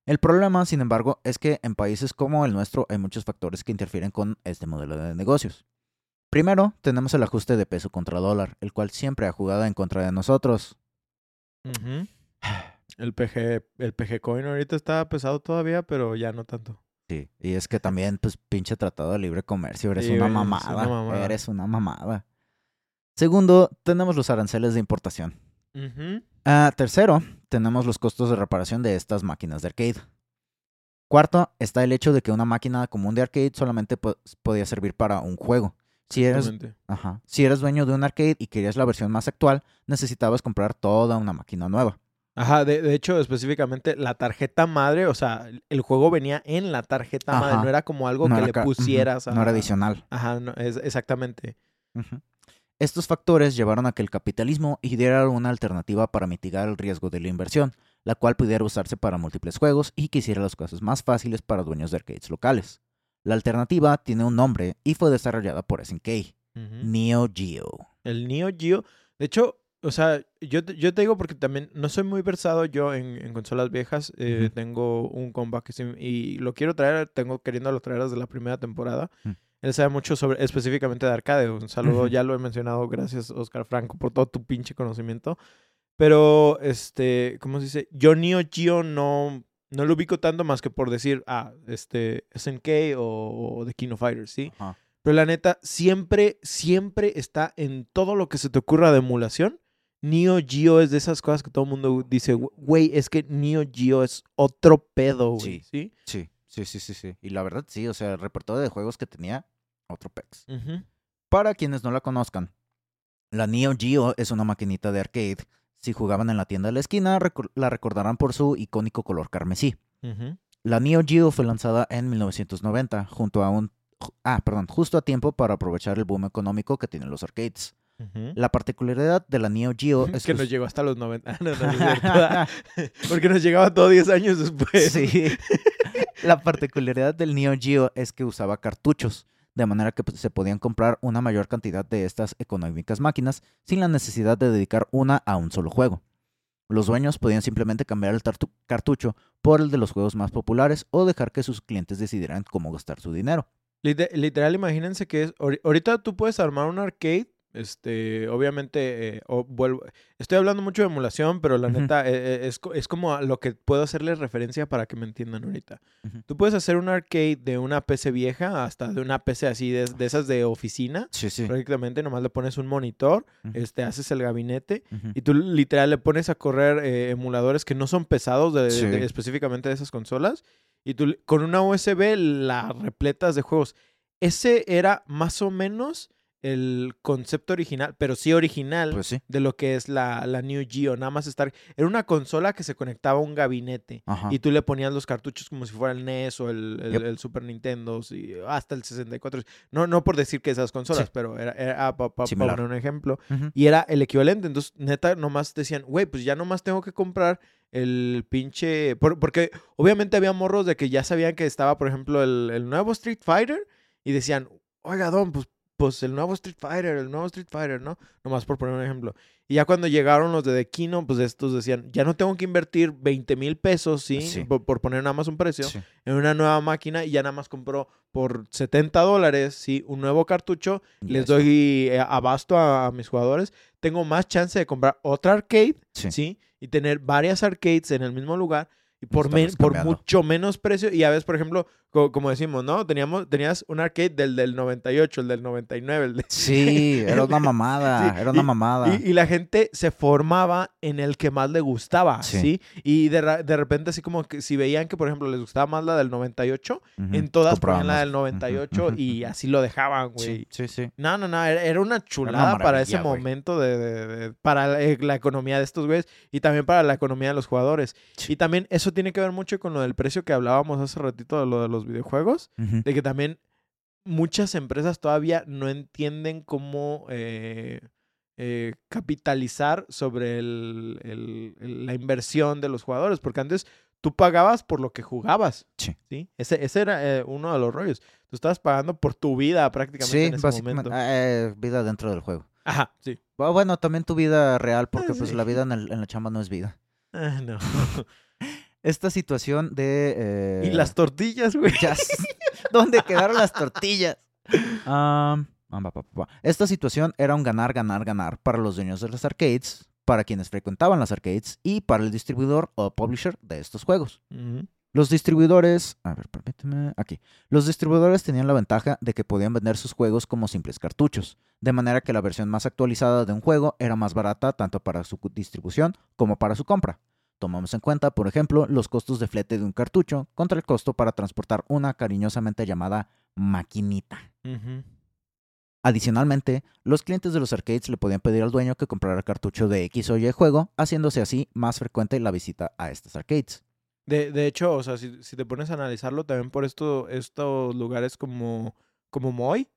El problema, sin embargo, es que en países como el nuestro hay muchos factores que interfieren con este modelo de negocios. Primero, tenemos el ajuste de peso contra dólar, el cual siempre ha jugado en contra de nosotros. El PG, el PG Coin ahorita está pesado todavía, pero ya no tanto. Sí, y es que también, pues, pinche tratado de libre comercio, eres Sí, una güey, es mamada. una mamada. Eres una mamada. Segundo, tenemos los aranceles de importación. Ah, tercero, tenemos los costos de reparación de estas máquinas de arcade. Cuarto, está el hecho de que una máquina común de arcade solamente po- podía servir para un juego. Si eres, ajá, si eres dueño de un arcade y querías la versión más actual, necesitabas comprar toda una máquina nueva. Ajá, de, de hecho, específicamente la tarjeta madre, o sea, el juego venía en la tarjeta madre, no era como algo No que le ca- ujú, pusieras. No era adicional. Ajá, no, es, exactamente. Ujú. Estos factores llevaron a que el capitalismo ideara una alternativa para mitigar el riesgo de la inversión, la cual pudiera usarse para múltiples juegos y que hiciera las cosas más fáciles para dueños de arcades locales. La alternativa tiene un nombre y fue desarrollada por SNK, Ujú. Neo Geo. El Neo Geo. De hecho, o sea, yo, yo te digo porque también no soy muy versado yo en, en consolas viejas. eh. Tengo un compa que sí, y lo quiero traer, tengo queriéndolo traer desde la primera temporada. Mm. Él sabe mucho sobre, específicamente de arcade. Un saludo, Ujú. ya lo he mencionado, gracias Oscar Franco por todo tu pinche conocimiento. Pero, este, ¿cómo se dice? Yo Neo Geo no, no lo ubico tanto más que por decir, ah, este, SNK o, o The King of Fighters, ¿sí? Ajá. Pero la neta, siempre, siempre está en todo lo que se te ocurra de emulación. Neo Geo es de esas cosas que todo el mundo dice, güey, es que Neo Geo es otro pedo, güey. Sí. ¿Sí? Sí, sí, sí, sí, sí. Y la verdad sí, o sea, el repertorio de juegos que tenía, otro pex. Para quienes no la conozcan, la Neo Geo es una maquinita de arcade. Si jugaban en la tienda de la esquina, la recordarán por su icónico color carmesí. La Neo Geo fue lanzada en 1990, junto a un... Ah, perdón, justo a tiempo para aprovechar el boom económico que tienen los arcades. La particularidad de la Neo Geo es que que... nos llegó hasta los 90. No, no, no es cierto. Porque nos llegaba todo 10 años después. Sí. La particularidad del Neo Geo es que usaba cartuchos, de manera que pues, se podían comprar una mayor cantidad de estas económicas máquinas sin la necesidad de dedicar una a un solo juego. Los dueños podían simplemente cambiar el cartucho por el de los juegos más populares o dejar que sus clientes decidieran cómo gastar su dinero. Lite- Literal, imagínense que es. ahori- Ahorita tú puedes armar un arcade. Este, obviamente, eh, vuelvo. Estoy hablando mucho de emulación, pero la neta eh, eh, es, es como lo que puedo hacerles referencia para que me entiendan ahorita. Tú puedes hacer un arcade de una PC vieja hasta de una PC así de, de esas de oficina. Sí, sí. Prácticamente nomás le pones un monitor, este, haces el gabinete y tú literal le pones a correr eh, emuladores que no son pesados de, específicamente de esas consolas y tú con una USB la repletas de juegos. ese era más o menos el concepto original, pero sí original Pues sí. de lo que es la, la New Geo. Nada más estar. Era una consola que se conectaba a un gabinete. Ajá. Y tú le ponías los cartuchos como si fuera el NES o el, el- Yep. el Super Nintendo, sí, hasta el 64. No, no por decir que esas consolas, Sí. pero era, para Similar. poner un ejemplo. Y era el equivalente. Entonces, neta, nomás decían, güey, pues ya nomás tengo que comprar el pinche. por- porque obviamente había morros de que ya sabían que estaba, por ejemplo, el, el nuevo Street Fighter. Y decían, oiga, don, pues, pues el nuevo Street Fighter, el nuevo Street Fighter, ¿no? Nomás por poner un ejemplo. Y ya cuando llegaron los de The Kino, pues estos decían, ya no tengo que invertir 20 mil pesos, ¿sí? Sí. Por, por poner nada más un precio Sí. en una nueva máquina y ya nada más compró por 70 dólares, ¿sí? Un nuevo cartucho les doy eh, abasto a, a mis jugadores, tengo más chance de comprar otra arcade, Sí. ¿sí? Y tener varias arcades en el mismo lugar y por, men- por mucho menos precio. Y a veces, por ejemplo, co- como decimos, ¿no? Teníamos, tenías un arcade del del 98, el del 99, el de... Sí, era una mamada, Sí, era una y- mamada. Y, y la gente se formaba en el que más le gustaba, Sí. ¿sí? Y de, de repente así como que si veían que, por ejemplo, les gustaba más la del 98, Ujú. en todas ponían la del Ujú, 98 ujú, y ujú. así lo dejaban, güey. Sí, sí, sí. No, no, no, era, era una chulada para ese maravilla, güey. momento de, de- para la, eh, la economía de estos güeyes y también para la economía de los jugadores. Sí. Y también eso tiene que ver mucho con lo del precio que hablábamos hace ratito de lo de los videojuegos, de que también muchas empresas todavía no entienden cómo eh, eh, capitalizar sobre el- el- el- la inversión de los jugadores, porque antes tú pagabas por lo que jugabas. Sí. Ese, ese era eh, uno de los rollos. Tú estabas pagando por tu vida prácticamente Sí, en ese momento. eh, vida dentro del juego. Ajá, sí. Bu- Bueno, también tu vida real, porque pues la vida en, el- en la chamba no es vida. Ah, no. Esta situación de... y eh, las tortillas, güey. ¿Dónde quedaron las tortillas? Esta situación era un ganar, ganar, ganar para los dueños de las arcades, para quienes frecuentaban las arcades y para el distribuidor o publisher de estos juegos. Los distribuidores, a ver, permíteme, aquí. Los distribuidores tenían la ventaja de que podían vender sus juegos como simples cartuchos, de manera que la versión más actualizada de un juego era más barata tanto para su distribución como para su compra. Tomamos en cuenta, por ejemplo, los costos de flete de un cartucho contra el costo para transportar una cariñosamente llamada maquinita. Adicionalmente, los clientes de los arcades le podían pedir al dueño que comprara cartucho de X o Y juego, haciéndose así más frecuente la visita a estas arcades. De, de hecho, o sea, si, si te pones a analizarlo también por esto, estos lugares como, como Moy,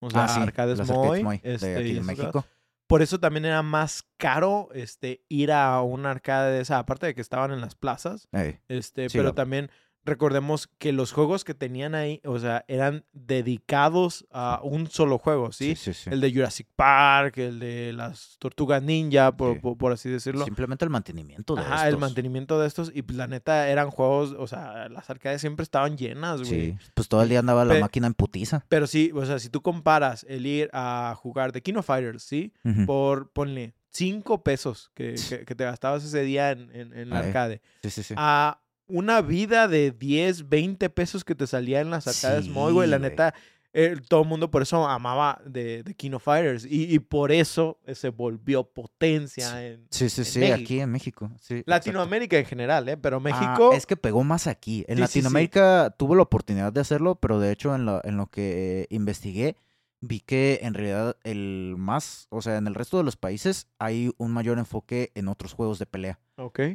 o sea, Ah, sí, arcades Moy, arcades Moy de este, aquí y de México. Por eso también era más caro este, ir a una arcade de esa, aparte de que estaban en las plazas, Ey, este, Sí, pero también recordemos que los juegos que tenían ahí, o sea, eran dedicados a un solo juego, ¿sí? sí, sí. El de Jurassic Park, el de las Tortugas Ninja, por, Sí. por- por así decirlo. Simplemente el mantenimiento de Ajá, el estos. mantenimiento de estos. Y pues la neta eran juegos, o sea, las arcades siempre estaban llenas, güey. Sí, pues todo el día andaba la máquina en putiza. Pero sí, o sea, si tú comparas el ir a jugar de Kino Fighters, ¿sí? Por, ponle, 5 pesos que, que- que te gastabas ese día en, en, en la arcade. Sí, sí, sí. A una vida de 10, 20 pesos que te salía en las arcades Sí, muy, güey. La güey. neta, eh, todo el mundo por eso amaba de, de Kino Fighters. Y, y por eso eh, se volvió potencia en Sí, sí, en sí, México. aquí en México. Sí, exacto. Latinoamérica en general, ¿eh? Pero Ah, México... es que pegó más aquí. En Sí, sí, sí. Latinoamérica tuvo la oportunidad de hacerlo, pero de hecho en lo, en lo que investigué vi que en realidad el más, o sea, en el resto de los países hay un mayor enfoque en otros juegos de pelea. Ok. Eh,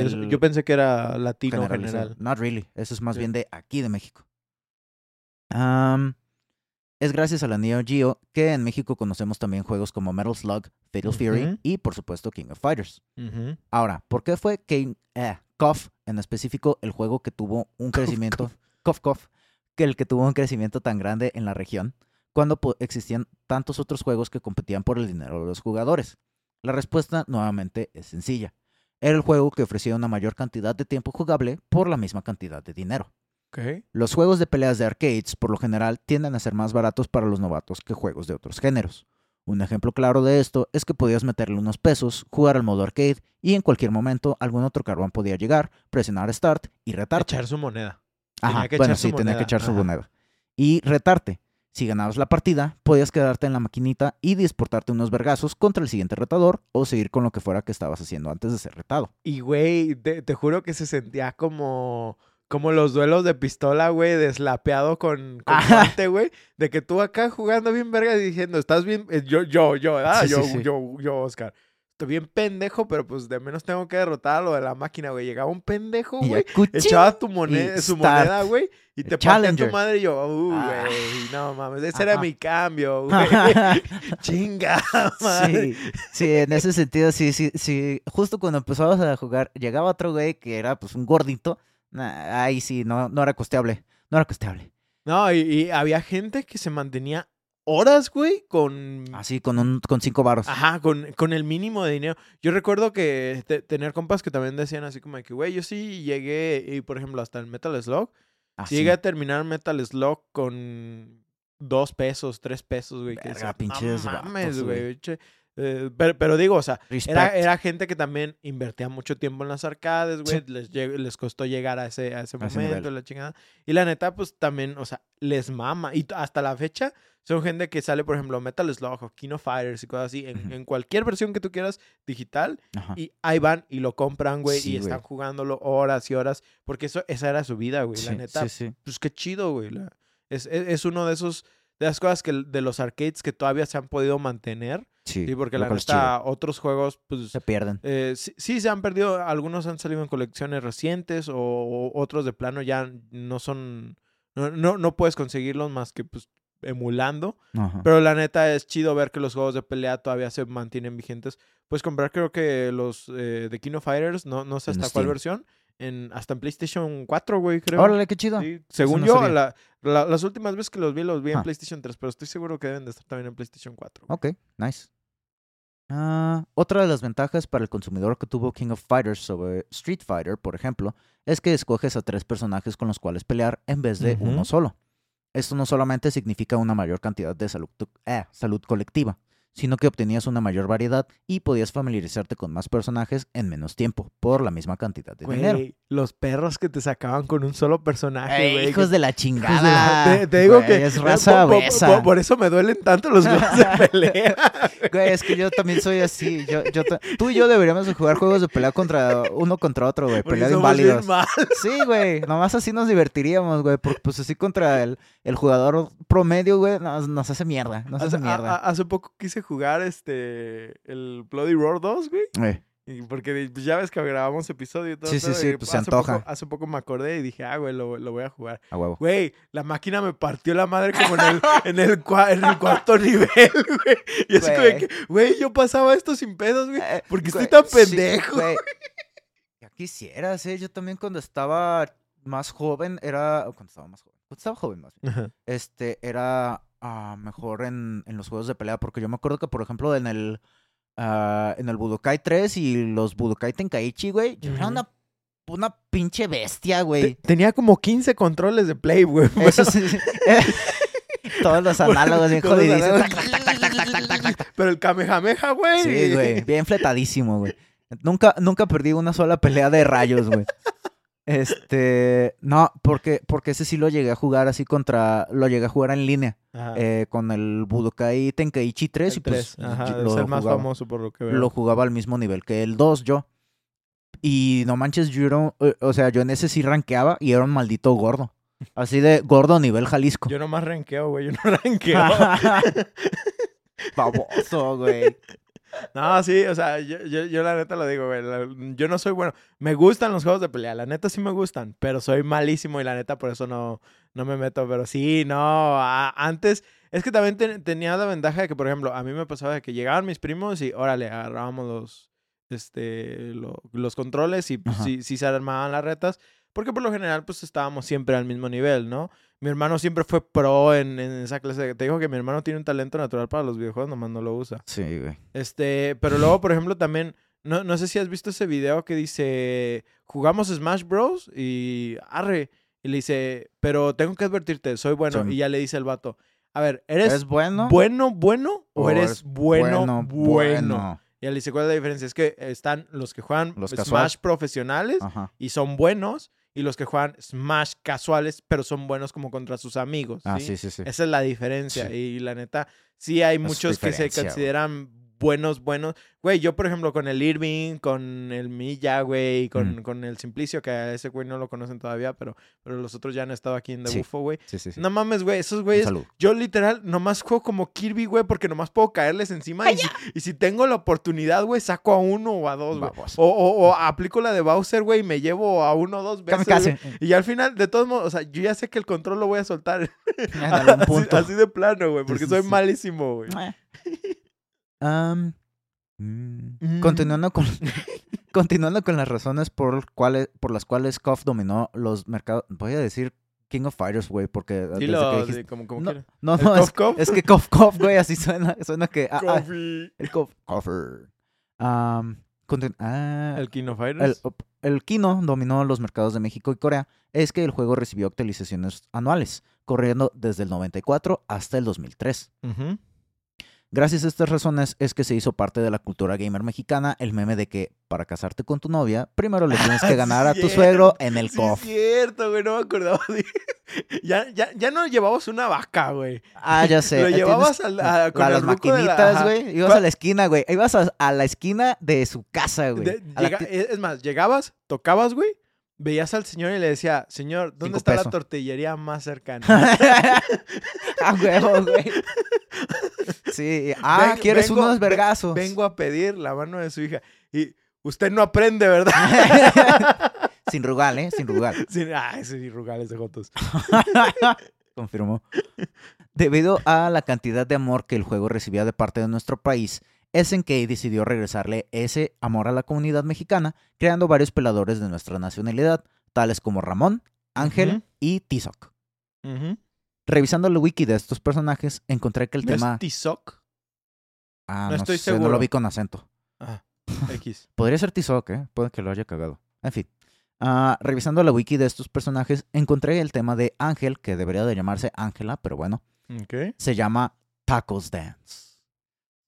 el yo pensé que era latino general. Not really. Eso es más Sí. bien de aquí de México. Es gracias a la Neo Geo que en México conocemos también juegos como Metal Slug, Fatal Fury y por supuesto King of Fighters. Ahora, ¿por qué fue King, eh, KOF en específico el juego que tuvo un crecimiento, KOF KOF, que el que tuvo un crecimiento tan grande en la región, cuando existían tantos otros juegos que competían por el dinero de los jugadores? La respuesta nuevamente es sencilla. Era el juego que ofrecía una mayor cantidad de tiempo jugable por la misma cantidad de dinero. Los juegos de peleas de arcades, por lo general, tienden a ser más baratos para los novatos que juegos de otros géneros. Un ejemplo claro de esto es que podías meterle unos pesos, jugar al modo arcade y en cualquier momento algún otro carbón podía llegar, presionar Start y retarte. Echar su moneda. Ajá, tenía que bueno, echar su sí, tenía que echar su moneda. Y retarte. Si ganabas la partida, podías quedarte en la maquinita y disportarte unos vergazos contra el siguiente retador o seguir con lo que fuera que estabas haciendo antes de ser retado. Y, güey, te, te juro que se sentía como, como los duelos de pistola, güey, deslapeado con, con guante, güey. De que tú acá jugando bien verga y diciendo, estás bien. eh, Yo, yo, yo, ¿verdad? Sí, sí, yo, sí. yo, yo, Oscar. Estoy bien pendejo, pero pues de menos tengo que derrotar a lo de la máquina, güey. Llegaba un pendejo, güey. Echaba tu moneda, su moneda, güey. Y te El partían tu madre y yo, uh, Ah. güey, no mames, ese era mi cambio, güey. Chinga, madre. Sí, sí, en ese sentido, sí, sí, sí. Justo cuando empezabas a jugar, llegaba otro güey que era pues un gordito. Nah, ahí sí, no, no era costeable. No era costeable. No, y, y había gente que se mantenía horas, güey, con... Así, con un, con cinco varos. Ajá, con, con el mínimo de dinero. Yo recuerdo que te- tener compas que también decían así como de que, güey, yo sí llegué, y por ejemplo, hasta el Metal Slug, sí llegué a terminar Metal Slug con dos pesos, tres pesos, güey. que Verga, decía, pinches no mames, güey". Güey. che". Eh, pero, pero digo, o sea, era, era gente que también invertía mucho tiempo en las arcades, güey. Sí. Les, les costó llegar a ese, a ese A momento, la chingada. Y la neta, pues también, o sea, les mama. Y hasta la fecha, son gente que sale, por ejemplo, Metal Slug o Kino Fighters y cosas así, en, Ujú. en cualquier versión que tú quieras digital. Ajá. Y ahí van y lo compran, güey. Sí, y güey. están jugándolo horas y horas. Porque eso, esa era su vida, güey. la Sí, neta, sí, sí. pues qué chido, güey. la- es, es, es uno de esos, de las cosas que de los arcades que todavía se han podido mantener. Sí, Sí, porque la neta, otros juegos, pues. Se pierden. eh, sí, sí se han perdido, algunos han salido en colecciones recientes o, o otros de plano ya no son, no, no, no puedes conseguirlos más que pues emulando, Ajá. pero la neta es chido ver que los juegos de pelea todavía se mantienen vigentes. Puedes comprar creo que los eh, de Kino Fighters, no, no sé hasta cuál versión, en, hasta en PlayStation 4, güey, creo. Órale, qué chido. Sí, según no yo, sabía. la- la- las últimas veces que los vi, los vi en Ah. PlayStation 3, pero estoy seguro que deben de estar también en PlayStation 4. Ok, nice. Ah, otra de las ventajas para el consumidor que tuvo King of Fighters sobre Street Fighter, por ejemplo, es que escoges a tres personajes con los cuales pelear en vez de uno solo. Esto no solamente significa una mayor cantidad de salud, eh, salud colectiva, sino que obtenías una mayor variedad y podías familiarizarte con más personajes en menos tiempo, por la misma cantidad de dinero. Los perros que te sacaban con un solo personaje, Ey, güey. hijos que- de la de chingada. la- te, te digo güey, que es raza po- po- obesa. po- por eso me duelen tanto los juegos de pelea. Güey, es que yo también soy así. Yo, yo ta- tú y yo deberíamos de jugar juegos de pelea contra uno contra otro, güey. Pelea de inválidos. Sí, güey. Nomás así nos divertiríamos, güey. Porque pues así contra el, el jugador promedio, güey, nos, nos hace mierda. Nos hace Hace, a- mierda. a- hace poco quise jugar este el Bloody Roar 2, güey. Güey, Y porque pues, ya ves que grabamos episodio y todo. Sí, sí, todo, sí, y pues, se poco- antoja. hace poco me acordé y dije, ah, güey, lo, lo voy a jugar. a huevo. Güey, la máquina me partió la madre como en el, en el, cua- en el cuarto nivel, güey. Y así como de que, güey, yo pasaba esto sin pedos, güey. Eh, porque güey, estoy tan sí, pendejo. güey. Ya quisieras, eh. Yo también cuando estaba más joven era... Cuando estaba más joven. Cuando estaba joven más bien. Ajá. este, era ah, mejor en, en los juegos de pelea. Porque yo me acuerdo que, por ejemplo, en el, ah, en el Budokai 3 y los Budokai Tenkaichi, güey, yo era una, una pinche bestia, Te- güey. Tenía como 15 controles de play, güey. Eso sí. Todos los análogos bien jodidísimos. Pero el Kamehameha, güey. Sí, güey. Bien fletadísimo, güey. Nunca, nunca perdí una sola pelea de rayos, güey. Este, no, porque, porque ese sí lo llegué a jugar así contra, lo llegué a jugar en línea. Eh, con el Budokai Tenkaichi 3 el y pues 3. Ajá, lo el más jugaba, famoso por lo que veo. lo jugaba al mismo nivel que el 2 yo. Y no manches, yo eh, o sea, yo en ese sí rankeaba y era un maldito gordo. Así de gordo nivel Jalisco. Yo nomás ranqueo, güey. Yo no ranqueo. Baboso, güey. No, sí, o sea, yo, yo, yo la neta lo digo, güey. Yo no soy bueno. Me gustan los juegos de pelea. La neta sí me gustan. Pero soy malísimo y la neta por eso no, no me meto. Pero sí, no. a- antes. Es que también ten- tenía la ventaja de que, por ejemplo, a mí me pasaba de que llegaban mis primos y, órale, agarrábamos los, este, lo- los controles y pues, sí se armaban las retas. Porque por lo general, pues estábamos siempre al mismo nivel, ¿no? Mi hermano siempre fue pro en, en esa clase. Te digo que mi hermano tiene un talento natural para los videojuegos, nomás no lo usa. Sí, güey. Este, pero luego, por ejemplo, también, no, no sé si has visto ese video que dice, jugamos Smash Bros. y arre. Y le dice, pero tengo que advertirte, soy bueno. Sí. Y ya le dice el vato, a ver, ¿eres ¿Es bueno? bueno, bueno o, ¿O eres eres bueno, bueno? Y él dice, ¿cuál es la diferencia? Es que están los que juegan Los Smash casual. profesionales Ajá. y son buenos, y los que juegan Smash casuales, pero son buenos como contra sus amigos. Ah, ¿sí? sí, sí. Esa es la diferencia. Sí. Y la neta, sí hay Es muchos que se consideran buenos, buenos. Güey, yo, por ejemplo, con el Irving, con el Milla, güey, con, Mm. con el Simplicio, que a ese güey no lo conocen todavía, pero, pero los otros ya han estado aquí en The Sí. Bufo, güey. Sí, sí, sí. No mames, güey, esos Un güeyes yo literal nomás juego como Kirby, güey, porque nomás puedo caerles encima. Y si, y si tengo la oportunidad, güey, saco a uno o a dos, güey. O, o- o aplico la de Bowser, güey, y me llevo a uno o dos veces. Y al final, de todos modos, o sea, yo ya sé que el control lo voy a soltar. En algún así, punto. así de plano, güey, porque sí, soy sí. malísimo, güey. Mm, Mm. Continuando con continuando con las razones por cuales por las cuales KOF dominó los mercados. Voy a decir King of Fighters, güey, porque desde que Dilo, dijiste- sí, como, como no, no, ¿El no, Kof es, Kof? es que KOF KOF, güey, así suena, suena que ah, ah, el KOF ah, El King of Fighters. el Kino dominó los mercados de México y Corea. Es que el juego recibió actualizaciones anuales, corriendo desde el 94 hasta el 2003. Ujú. Gracias a estas razones es que se hizo parte de la cultura gamer mexicana el meme de que para casarte con tu novia, primero le tienes que Sí, ganar a tu suegro en el Sí, KOF. es cierto, güey, no me acordaba de... ya, ya, ya no llevamos una vaca, güey. Ah, ya sé. Lo llevabas a- con a el las la- maquinitas, güey. Ibas ¿Cuál- a la esquina, güey. Ibas a, a la esquina de su casa, güey. De- la es más, llegabas, tocabas, güey, veías al señor y le decía, señor, ¿dónde Cinco está la tortillería más cercana? ah, huevo, güey. Sí. Ah, Ven- ¿quieres vengo- unos ve- vergazos? Vengo a pedir la mano de su hija. Y usted no aprende, ¿verdad? Sin rugal, ¿eh? Sin rugal. Sí, ay, sí, rugales de jotos. Confirmó. Debido a la cantidad de amor que el juego recibía de parte de nuestro país, SNK decidió regresarle ese amor a la comunidad mexicana, creando varios peladores de nuestra nacionalidad, tales como Ramón, Ángel y Tizoc. Revisando el wiki de estos personajes, encontré que el ¿No es tema... Tizoc? Ah, No no, estoy sé, no seguro. lo vi con acento. Ah, X. Podría ser Tizoc, ¿eh? Puede que lo haya cagado. En fin. Ah, revisando la wiki de estos personajes, encontré el tema de Ángel, que debería de llamarse Ángela, pero bueno. Se llama Tacos Dance.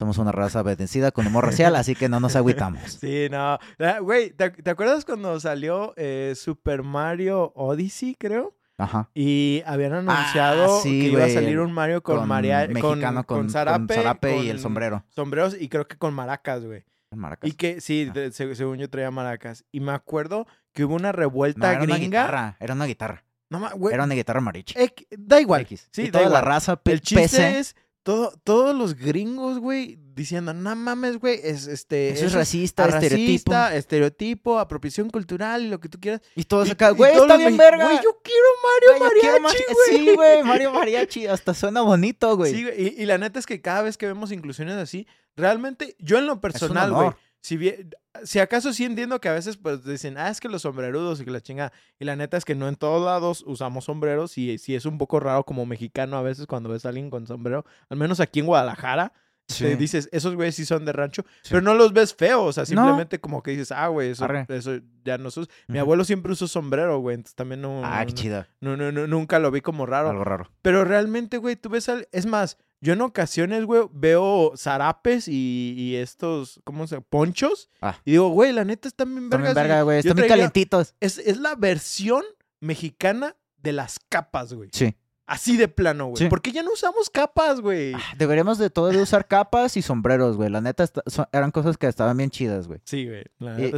Somos una raza vencida con humor racial, así que no nos agüitamos. Sí, no. Ah, Güey, ¿te, te acuerdas cuando salió eh, Super Mario Odyssey, creo? Ajá. Y habían anunciado Ah, sí, que iba a salir un Mario con, María, con, mexicano con, con con zarape, zarape y el sombrero. Sombreros y creo que con maracas, güey. Maracas. Y que, sí, Ah. según yo traía maracas. Y me acuerdo que hubo una No, revuelta era una gringa. guitarra. Era una guitarra. No, güey. Era una guitarra marichi. X- da igual. X. Sí, y da toda la raza El chiste es todo, todos los gringos, güey, diciendo, no mames, güey, es este. Eso es racista, estereotipo. racista, estereotipo, apropiación cultural y lo que tú quieras. Y todos acá, güey, está bien verga. Güey, yo quiero Mario Güey, Mariachi, mari- güey. Sí, güey, Mario Mariachi. Hasta suena bonito, güey. Sí, güey, y, y la neta es que cada vez que vemos inclusiones así, realmente, yo en lo personal, güey. Si bien, si acaso sí entiendo que a veces pues dicen, ah, es que los sombrerudos y que la chinga, y la neta es que no en todos lados usamos sombreros y sí es un poco raro como mexicano a veces cuando ves a alguien con sombrero, al menos aquí en Guadalajara, Sí. te dices, esos güeyes sí son de rancho, Sí. pero no los ves feos, o sea, No. simplemente como que dices, ah, güey, eso, eso ya no sos. Mi abuelo siempre usó sombrero, güey, entonces también no, Ah, no- no, no, no, nunca lo vi como raro. Algo raro. Pero realmente, güey, tú ves al... Es más, yo en ocasiones, güey, veo zarapes y, y estos, ¿cómo se llama? Ponchos. Ah. Y digo, güey, la neta están bien vergas. y verga, güey. Están bien calientitos. Es, es la versión mexicana de las capas, güey. Sí. Así de plano, güey. Sí. ¿Por qué ya no usamos capas, güey? Ah, Deberíamos de todo de usar capas y sombreros, güey. La neta, son- eran cosas que estaban bien chidas, güey. Sí, güey.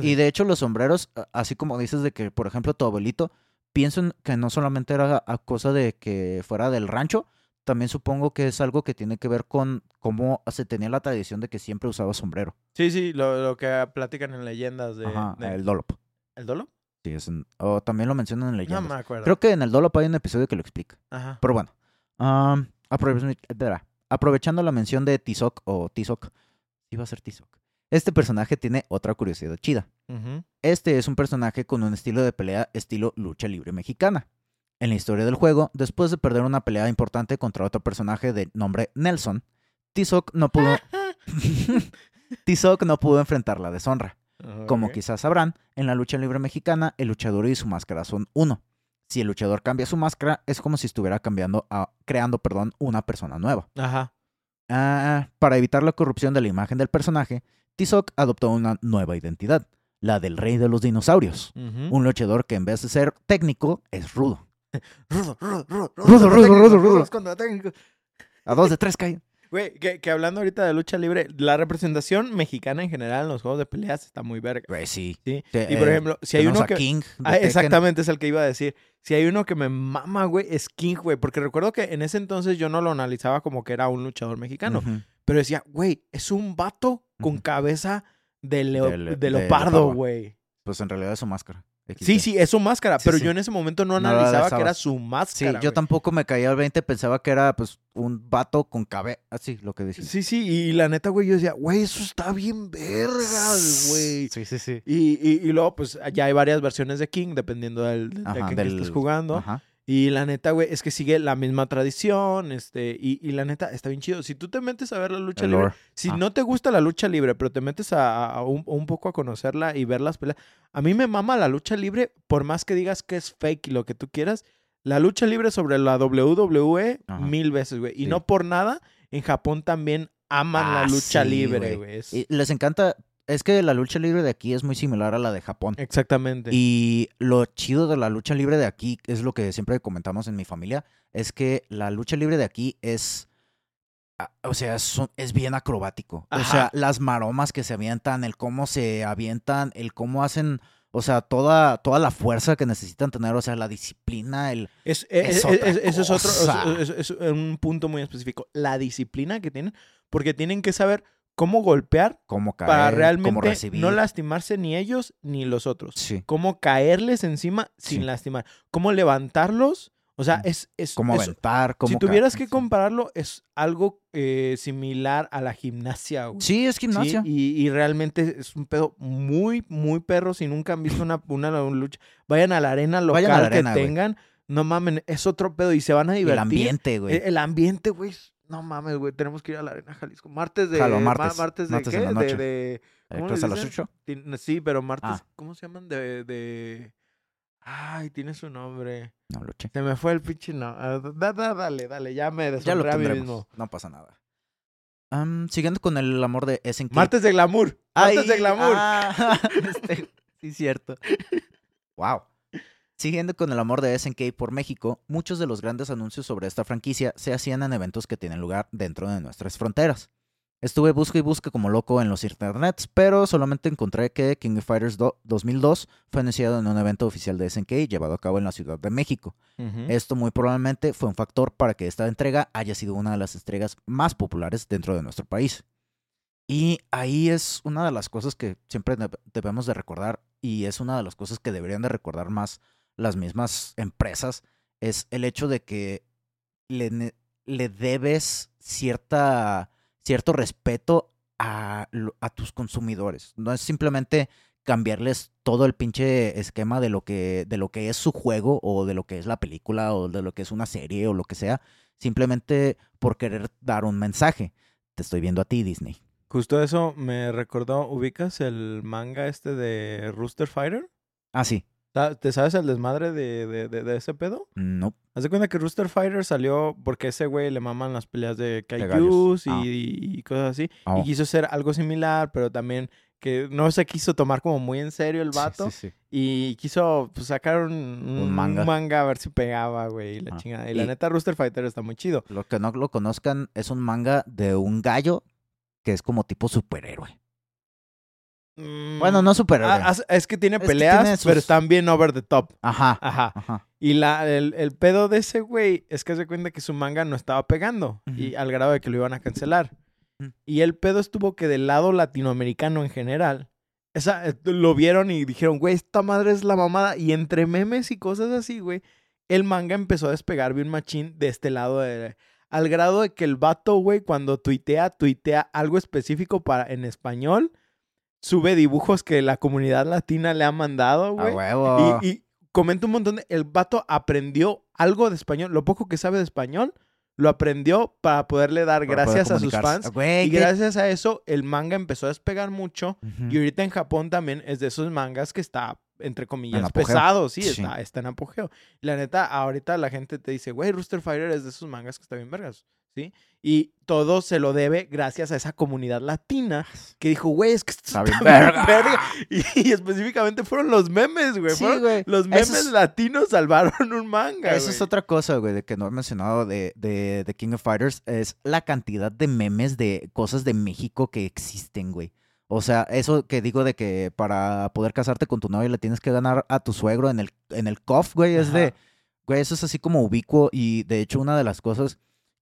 Y, de hecho los sombreros, así como dices de que, por ejemplo, tu abuelito, pienso en que no solamente era a cosa de que fuera del rancho, también supongo que es algo que tiene que ver con cómo se tenía la tradición de que siempre usaba sombrero. Sí, sí, lo, lo que platican en leyendas de... Ajá, de- el Dolop. ¿El dolo? Sí, es en- o también lo mencionan en No leyendas. me acuerdo. Creo que en el Dolop hay un episodio que lo explica. Ajá. Pero bueno, aprove- espera, aprovechando la mención de Tizoc o Tizoc, iba a ser Tizoc. Este personaje tiene otra curiosidad chida. Este es un personaje con un estilo de pelea estilo lucha libre mexicana. En la historia del juego, después de perder una pelea importante contra otro personaje de nombre Nelson, Tizoc no pudo, Tizoc no pudo enfrentar la deshonra. Como Ok. quizás sabrán, en la lucha libre mexicana, el luchador y su máscara son uno. Si el luchador cambia su máscara, es como si estuviera cambiando a- creando perdón, una persona nueva. Ajá. Ah, para evitar la corrupción de la imagen del personaje, Tizoc adoptó una nueva identidad, la del rey de los dinosaurios. Un luchador que en vez de ser técnico, es rudo. Rudo, rudo, rudo. Rudo, rudo, rudo, rudo. A dos de tres caen. Güey, que, que hablando ahorita de lucha libre, la representación mexicana en general en los juegos de peleas está muy verga. Güey, sí. ¿sí? Sí, Y por eh, ejemplo, si hay uno a que. King Ah, exactamente, es el que iba a decir. Si hay uno que me mama, güey, es King, güey. Porque recuerdo que en ese entonces yo no lo analizaba como que era un luchador mexicano. Pero decía, güey, es un vato con cabeza de, leo- De le- de leopardo. güey. Pues en realidad es su máscara. Sí, XD. sí, es su máscara. Sí, pero sí. yo en ese momento no analizaba que era su Sí, máscara. yo güey. tampoco me caía al 20, pensaba que era pues un vato con cabeza, así lo que decía. Sí, sí, y la neta, güey, yo decía, güey, eso está bien vergas, güey. Sí, sí, sí. Y, y, y luego, pues, ya hay varias versiones de King, dependiendo del, Ajá, Tekken del- que estés jugando. Ajá. Y la neta, güey, es que sigue la misma tradición, este, y, y la neta, está bien chido. Si tú te metes a ver la lucha El libre, si Ah. no te gusta la lucha libre, pero te metes a, a un, un poco a conocerla y ver las peleas, a mí me mama la lucha libre, por más que digas que es fake y lo que tú quieras, la lucha libre sobre la WWE Ajá. mil veces, güey. Y Sí. no por nada, en Japón también aman la Ah, lucha sí, libre, güey. les encanta, es que la lucha libre de aquí es muy similar a la de Japón. Exactamente. Y lo chido de la lucha libre de aquí es lo que siempre comentamos en mi familia, es que la lucha libre de aquí es, ah, o sea, es, es bien acrobático. O sea, las maromas que se avientan, el cómo se avientan, el cómo hacen, o sea, toda, toda la fuerza que necesitan tener, o sea, la disciplina, el... Es, es- Es es- otra es- otro, es un punto muy específico. La disciplina que tienen, porque tienen que saber cómo golpear cómo caer, para realmente no lastimarse ni ellos ni los otros. Sí. Cómo caerles encima sin Sí. lastimar. Cómo levantarlos. O sea, es... es Cómo es- aventar, cómo si tuvieras que sí. compararlo, es algo eh, similar a la gimnasia, güey. Sí, es Sí, gimnasia. y, y realmente es un pedo muy, muy perro. Si nunca han visto una, una, lucha, vayan a la arena local la arena, que güey. tengan. No mamen, es otro pedo y se van a divertir. el ambiente, güey. El ambiente, güey. No mames, güey. Tenemos que ir a la arena Jalisco. Martes de. Jalo, ma- martes. martes de Martes en qué? la De, noche. de- Eh, ¿cómo ¿crees les a las dicen? ocho? Tien- Sí, pero martes. Ah. ¿Cómo se llaman? De, de. Ay, tiene su nombre. No, checo. Se me fue el pinche no. Ah, da- da- dale, dale. Ya me Ya lo deshonré a mí mismo. No pasa nada. Siguiendo con el amor de SNK. Martes de glamour. Martes de glamour. ah, este, sí, cierto. Wow. Siguiendo con el amor de SNK por México, muchos de los grandes anuncios sobre esta franquicia se hacían en eventos que tienen lugar dentro de nuestras fronteras. Estuve busca y busca como loco en los internets, pero solamente encontré que King of Fighters do- 2002 fue anunciado en un evento oficial de SNK llevado a cabo en la Ciudad de México. Esto muy probablemente fue un factor para que esta entrega haya sido una de las entregas más populares dentro de nuestro país. Y ahí es una de las cosas que siempre deb- debemos de recordar y es una de las cosas que deberían de recordar más las mismas empresas, es el hecho de que le, le debes cierta, cierto respeto a, a tus consumidores. No es simplemente cambiarles todo el pinche esquema de lo que de lo que es su juego o de lo que es la película o de lo que es una serie o lo que sea, simplemente por querer dar un mensaje. Te estoy viendo a ti, Disney. Justo eso me recordó, ¿ubicas el manga este de Rooster Fighter? Ah, sí. ¿Te sabes el desmadre de, de, de- de ese pedo? No. Haz de cuenta que Rooster Fighter salió porque ese güey le maman las peleas de kaijus y, Ah. y cosas así. Oh. Y quiso hacer algo similar, pero también que no se quiso tomar como muy en serio el vato. sí, sí. Y quiso pues, sacar un, un manga. a ver si pegaba, güey. Y la Ah. chingada. Y la Y- neta, Rooster Fighter está muy chido. Los que no lo conozcan, es un manga de un gallo que es como tipo superhéroe. Bueno, no superhéroe. Ah, es que tiene Es que peleas, pero están bien over the top. Ajá. Ajá. Ajá. Y la, el, el pedo de ese güey es que se cuenta que su manga no estaba pegando. Y al grado de que lo iban a cancelar. Y el pedo estuvo que del lado latinoamericano en general. Esa, eh, lo vieron y dijeron, güey, esta madre es la mamada. Y entre memes y cosas así, güey, el manga empezó a despegar bien machín de este lado de... Al grado de que el vato, güey, cuando tuitea, tuitea algo específico para, en español. Sube dibujos que la comunidad latina le ha mandado, A güey. huevo. Y, y comenta un montón de... El vato aprendió algo de español. Lo poco que sabe de español, lo aprendió para poderle dar Para poder gracias a sus fans. Güey, Y qué- gracias a eso, el manga empezó a despegar mucho. Y ahorita en Japón también es de esos mangas que está, entre comillas, apogeo. pesado. Sí, Sí. Está, está en apogeo. Y la neta, ahorita la gente te dice, güey, Rooster Fighter es de esos mangas que está bien vergas. ¿Sí? Y todo se lo debe gracias a esa comunidad latina que dijo, güey, es que esto Está bien bien verga. verga. Y, y específicamente fueron los memes, güey. Sí, güey. Los Eso memes es- latinos salvaron un manga, Esa es otra cosa, güey, de que no he mencionado de, de, de King of Fighters. Es la cantidad de memes de cosas de México que existen, güey. O sea, eso que digo de que para poder casarte con tu novia le tienes que ganar a tu suegro en el, en el COF, güey, es de... Güey, eso es así como ubicuo y de hecho una de las cosas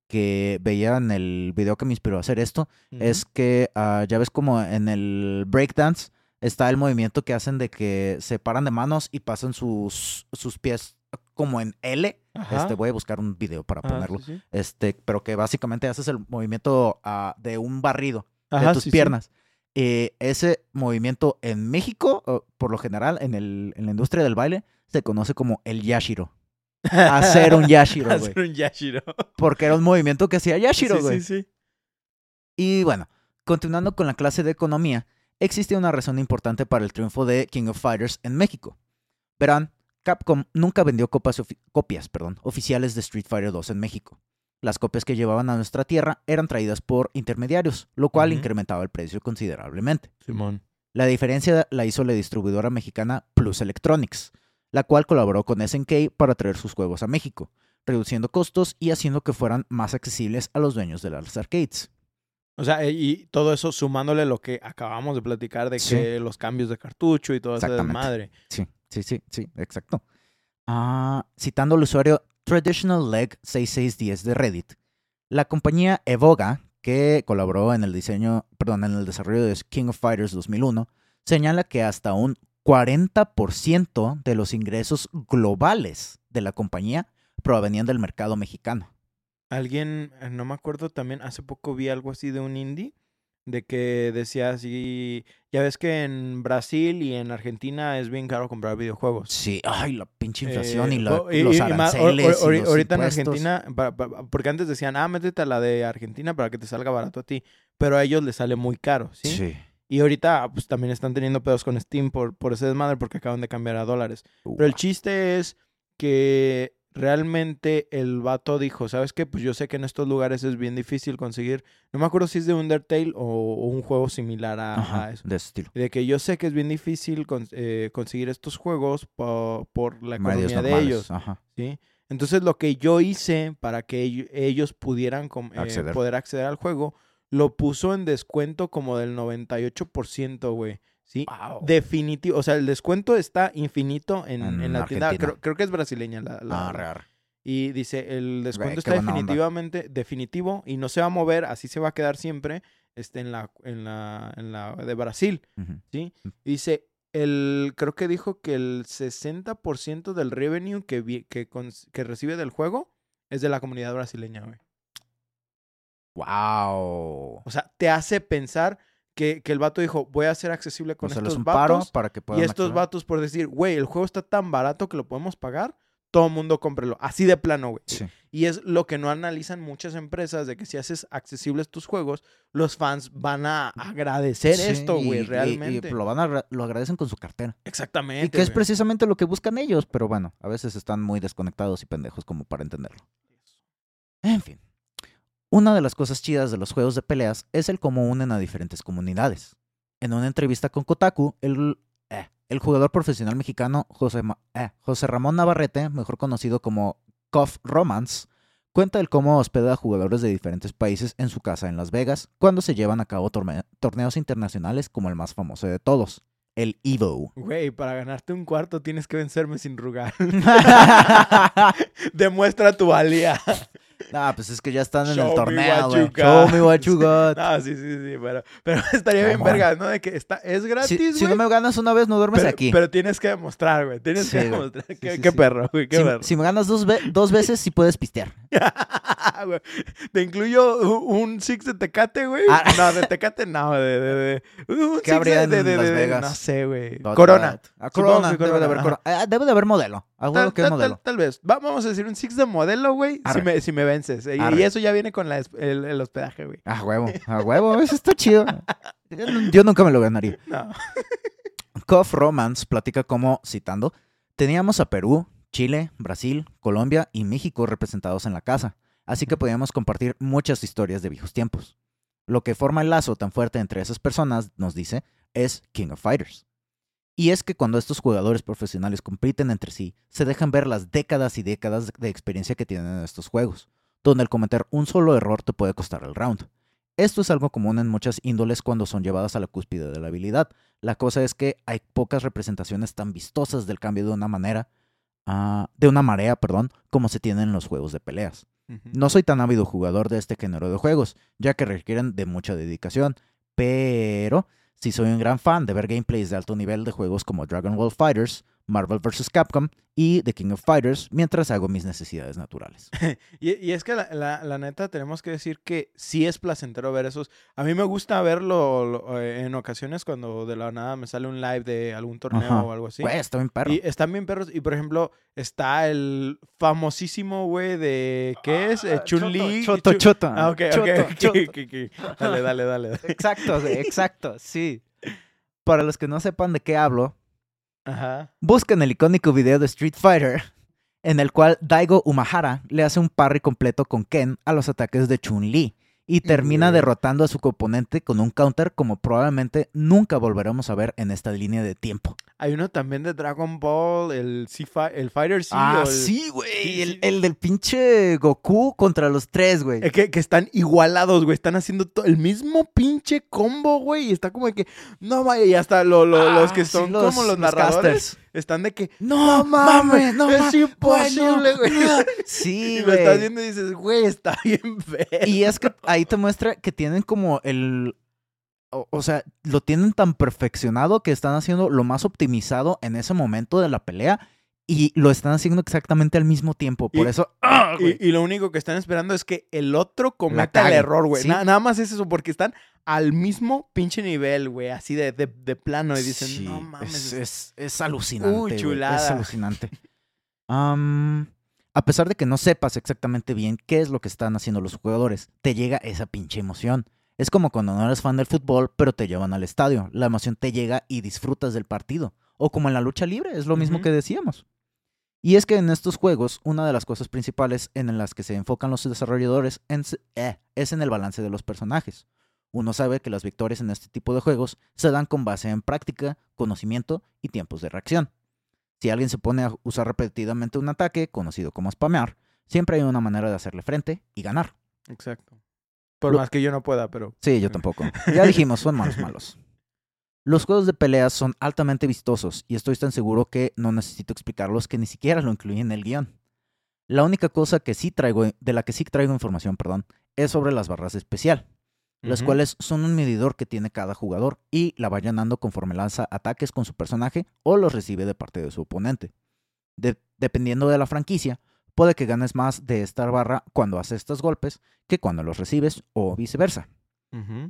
que veía en el video que me inspiró a hacer esto es que ah, ya ves como en el breakdance está el movimiento que hacen de que se paran de manos y pasan sus, sus pies como en L. Ajá. Este, voy a buscar un video para Ah, ponerlo. sí, sí. Este, pero que básicamente haces el movimiento ah, de un barrido de Ajá, tus sí, sí. piernas. Eh, ese movimiento en México, por lo general, en, el, en la industria del baile, se conoce como el yashiro. Hacer un yashiro, güey. Hacer un Yashiro. Porque era un movimiento que hacía Yashiro, sí, güey. sí, sí. Y bueno, continuando con la clase de economía, existe una razón importante para el triunfo de King of Fighters en México. Verán, Capcom nunca vendió copas copias perdón, oficiales de Street Fighter 2 en México. Las copias que llevaban a nuestra tierra eran traídas por intermediarios, lo cual incrementaba el precio considerablemente. Simón. La diferencia la hizo la distribuidora mexicana Plus Electronics, la cual colaboró con SNK para traer sus juegos a México, reduciendo costos y haciendo que fueran más accesibles a los dueños de las arcades. O sea, e- y todo eso sumándole lo que acabamos de platicar de Sí. que los cambios de cartucho y todo ese Exactamente. desmadre. Sí, sí, sí, sí, exacto. Ah, citando al usuario Traditional Leg 6610 de Reddit, la compañía Evoga, que colaboró en el diseño, perdón, en el desarrollo de King of Fighters 2001, señala que hasta un 40% de los ingresos globales de la compañía provenían del mercado mexicano. Alguien, eh, no me acuerdo también, hace poco vi algo así de un indie, de que decía así, ya ves que en Brasil y en Argentina es bien caro comprar videojuegos. Sí, ay, la pinche inflación Eh, y, la- bo- y- los y más- aranceles. y ori- los ahorita en. Argentina, pa- pa- porque antes decían, ah, métete a la de Argentina para que te salga barato a ti, pero a ellos les sale muy caro, ¿sí? Sí. Y ahorita pues también están teniendo pedos con Steam por, por ese desmadre porque acaban de cambiar a dólares. Pero el chiste es que realmente el vato dijo, ¿sabes qué? Pues yo sé que en estos lugares es bien difícil conseguir, no me acuerdo si es de Undertale o, o un juego similar a, Ajá, a eso. de ese estilo. De que yo sé que es bien difícil con- eh, conseguir estos juegos po- por la Medios economía de ellos, Ajá. ¿sí? Entonces lo que yo hice para que ello- ellos pudieran eh, Acceder. poder acceder al juego, lo puso en descuento como del 98%, güey. ¿Sí? Definitivo, o sea, el descuento está infinito en, En en la tienda. Creo, creo que es brasileña la, la- Ah, rear. Y dice, el descuento está onda. definitivamente definitivo y no se va a mover, así se va a quedar siempre este, en, la, en, la, en la de Brasil. ¿sí? Dice, el, creo que dijo que el 60% del revenue que, que, que recibe del juego es de la comunidad brasileña, güey. Wow. O sea, te hace pensar que, que el vato dijo, voy a hacer accesible con O sea, estos un paro para que Y puedan estos acceder. vatos por decir, güey, el juego está tan barato que lo podemos pagar, todo mundo cómprelo. Así de plano, güey. Sí. Y es lo que no analizan muchas empresas, de que si haces accesibles tus juegos, los fans van a agradecer Sí, esto, y- güey, y- y realmente. lo, van a, lo agradecen con su cartera. Exactamente. Y que es precisamente lo que buscan ellos, pero bueno, a veces están muy desconectados y pendejos como para entenderlo. En fin. Una de las cosas chidas de los juegos de peleas es el cómo unen a diferentes comunidades. En una entrevista con Kotaku, el, eh, el jugador profesional mexicano José, eh, José Ramón Navarrete, mejor conocido como Coff Romance, cuenta el cómo hospeda a jugadores de diferentes países en su casa en Las Vegas cuando se llevan a cabo torne- torneos internacionales como el más famoso de todos, el EVO. Güey, para ganarte un cuarto tienes que vencerme sin rugar. Demuestra tu valía. Ah, pues es que ya están en Show el torneo, güey. Show me what you got. No, sí, sí, sí, pero, pero estaría bien on. verga, ¿no? De que está, es gratis, Si, güey. si no me ganas una vez, no duermes pero, aquí. pero tienes que demostrar, güey. Tienes Sí, que demostrar. Sí, qué sí, qué sí. perro, güey, qué si, perro. si me ganas dos, ve- dos veces, sí puedes pistear. Te incluyo un six de Tecate, güey. Ah. No, de Tecate no, de... de, de un ¿Qué six habría de, de, de- Las Vegas? No sé, güey. Vodka. Corona. Ah, corona. Ah, debe de haber modelo. A huevo Tal, que es tal- modelo. tal- tal vez. Va- vamos a decir un six de modelo, güey, si me, si me vences. Y- Y eso ya viene con la el, el hospedaje, güey. A huevo. A huevo. Eso está chido. Yo nu- Yo nunca me lo ganaría. No. Romance platica como, citando, teníamos a Perú, Chile, Brasil, Colombia y México representados en la casa. así que podíamos compartir muchas historias de viejos tiempos. Lo que forma el lazo tan fuerte entre esas personas, nos dice, es King of Fighters. Y es que cuando estos jugadores profesionales compiten entre sí, se dejan ver las décadas y décadas de experiencia que tienen en estos juegos, donde el cometer un solo error te puede costar el round. Esto es algo común en muchas índoles cuando son llevadas a la cúspide de la habilidad. La cosa es que hay pocas representaciones tan vistosas del cambio de una manera, ah, de una marea, perdón, como se tiene en los juegos de peleas. No soy tan ávido jugador de este género de juegos, ya que requieren de mucha dedicación, pero sí soy un gran fan de ver gameplays de alto nivel de juegos como Dragon Ball Fighters, Marvel vs. Capcom y The King of Fighters mientras hago mis necesidades naturales. y, es que la, neta tenemos que decir que sí es placentero ver esos. A mí me gusta verlo eh, en ocasiones cuando de la nada me sale un live de algún torneo o algo así. Está bien perro. Y están bien perros. Y por ejemplo, está el famosísimo güey de. ¿Qué es? Eh, Chun-Li. Choto, choto. Ah, ok, ok. Dale, dale, dale. Exacto, exacto, sí. Para los que no sepan de qué hablo, Ajá. Buscan el icónico video de Street Fighter, en el cual Daigo Umahara le hace un parry completo con Ken a los ataques de Chun-Li y termina derrotando a su oponente con un counter como probablemente nunca volveremos a ver en esta línea de tiempo. Hay uno también de Dragon Ball, el, el Fighter C. Ah, sí, güey. el, del pinche Goku contra los tres, güey. que, que, están igualados, güey. Están haciendo el mismo pinche combo, güey. Y está como de que, no vaya, y hasta los ah, que son como los, narradores. Están de que, no, mames, no es imposible, güey. Sí. Y lo estás viendo y dices, güey, está bien feo. Y es que ahí te muestra que tienen como el, o, sea, lo tienen tan perfeccionado que están haciendo lo más optimizado en ese momento de la pelea y lo están haciendo exactamente al mismo tiempo. Por eso. ¡ah, y, lo único que están esperando es que el otro cometa el error, güey. nada más es eso, porque están al mismo pinche nivel, güey. Así de, de, plano. Y dicen, no mames. Es, es, alucinante. Uy, chulada. Es alucinante. a pesar de que no sepas exactamente bien qué es lo que están haciendo los jugadores, te llega esa pinche emoción. Es como cuando no eres fan del fútbol, pero te llevan al estadio. La emoción te llega y disfrutas del partido. O como en la lucha libre, es lo mismo que decíamos. Y es que en estos juegos, una de las cosas principales en las que se enfocan los desarrolladores eh, es en el balance de los personajes. Uno sabe que las victorias en este tipo de juegos se dan con base en práctica, conocimiento y tiempos de reacción. Si alguien se pone a usar repetidamente un ataque, conocido como spamear, siempre hay una manera de hacerle frente y ganar. Exacto. Por más que yo no pueda, pero. Sí, yo tampoco. Ya dijimos, son malos malos. Los juegos de peleas son altamente vistosos y estoy tan seguro que no necesito explicarlos que ni siquiera lo incluí en el guion. La única cosa que sí traigo, de la que sí traigo información, perdón, es sobre las barras especial, las cuales son un medidor que tiene cada jugador y la va llenando conforme lanza ataques con su personaje o los recibe de parte de su oponente. dependiendo de la franquicia, puede que ganes más de esta barra cuando haces estos golpes que cuando los recibes o viceversa.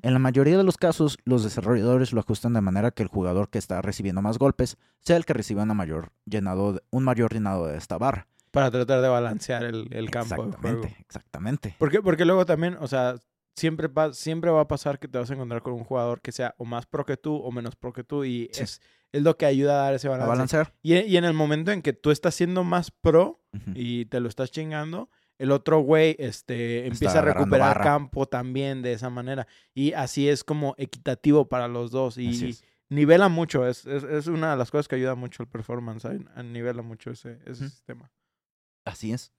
En la mayoría de los casos, los desarrolladores lo ajustan de manera que el jugador que está recibiendo más golpes sea el que reciba una mayor llenado, un mayor llenado de esta barra. Para tratar de balancear el, el campo. Exactamente, exactamente. ¿Por Porque luego también, o sea, siempre, va, siempre va a pasar que te vas a encontrar con un jugador que sea o más pro que tú o menos pro que tú y es, es lo que ayuda a dar ese balance. A balancear. Y, y, en el momento en que tú estás siendo más pro y te lo estás chingando, el otro güey este, empieza a recuperar campo también de esa manera. Y así es como equitativo para los dos y, nivela mucho. Es, es, una de las cosas que ayuda mucho el performance. Nivela mucho ese, ese sistema. Así es.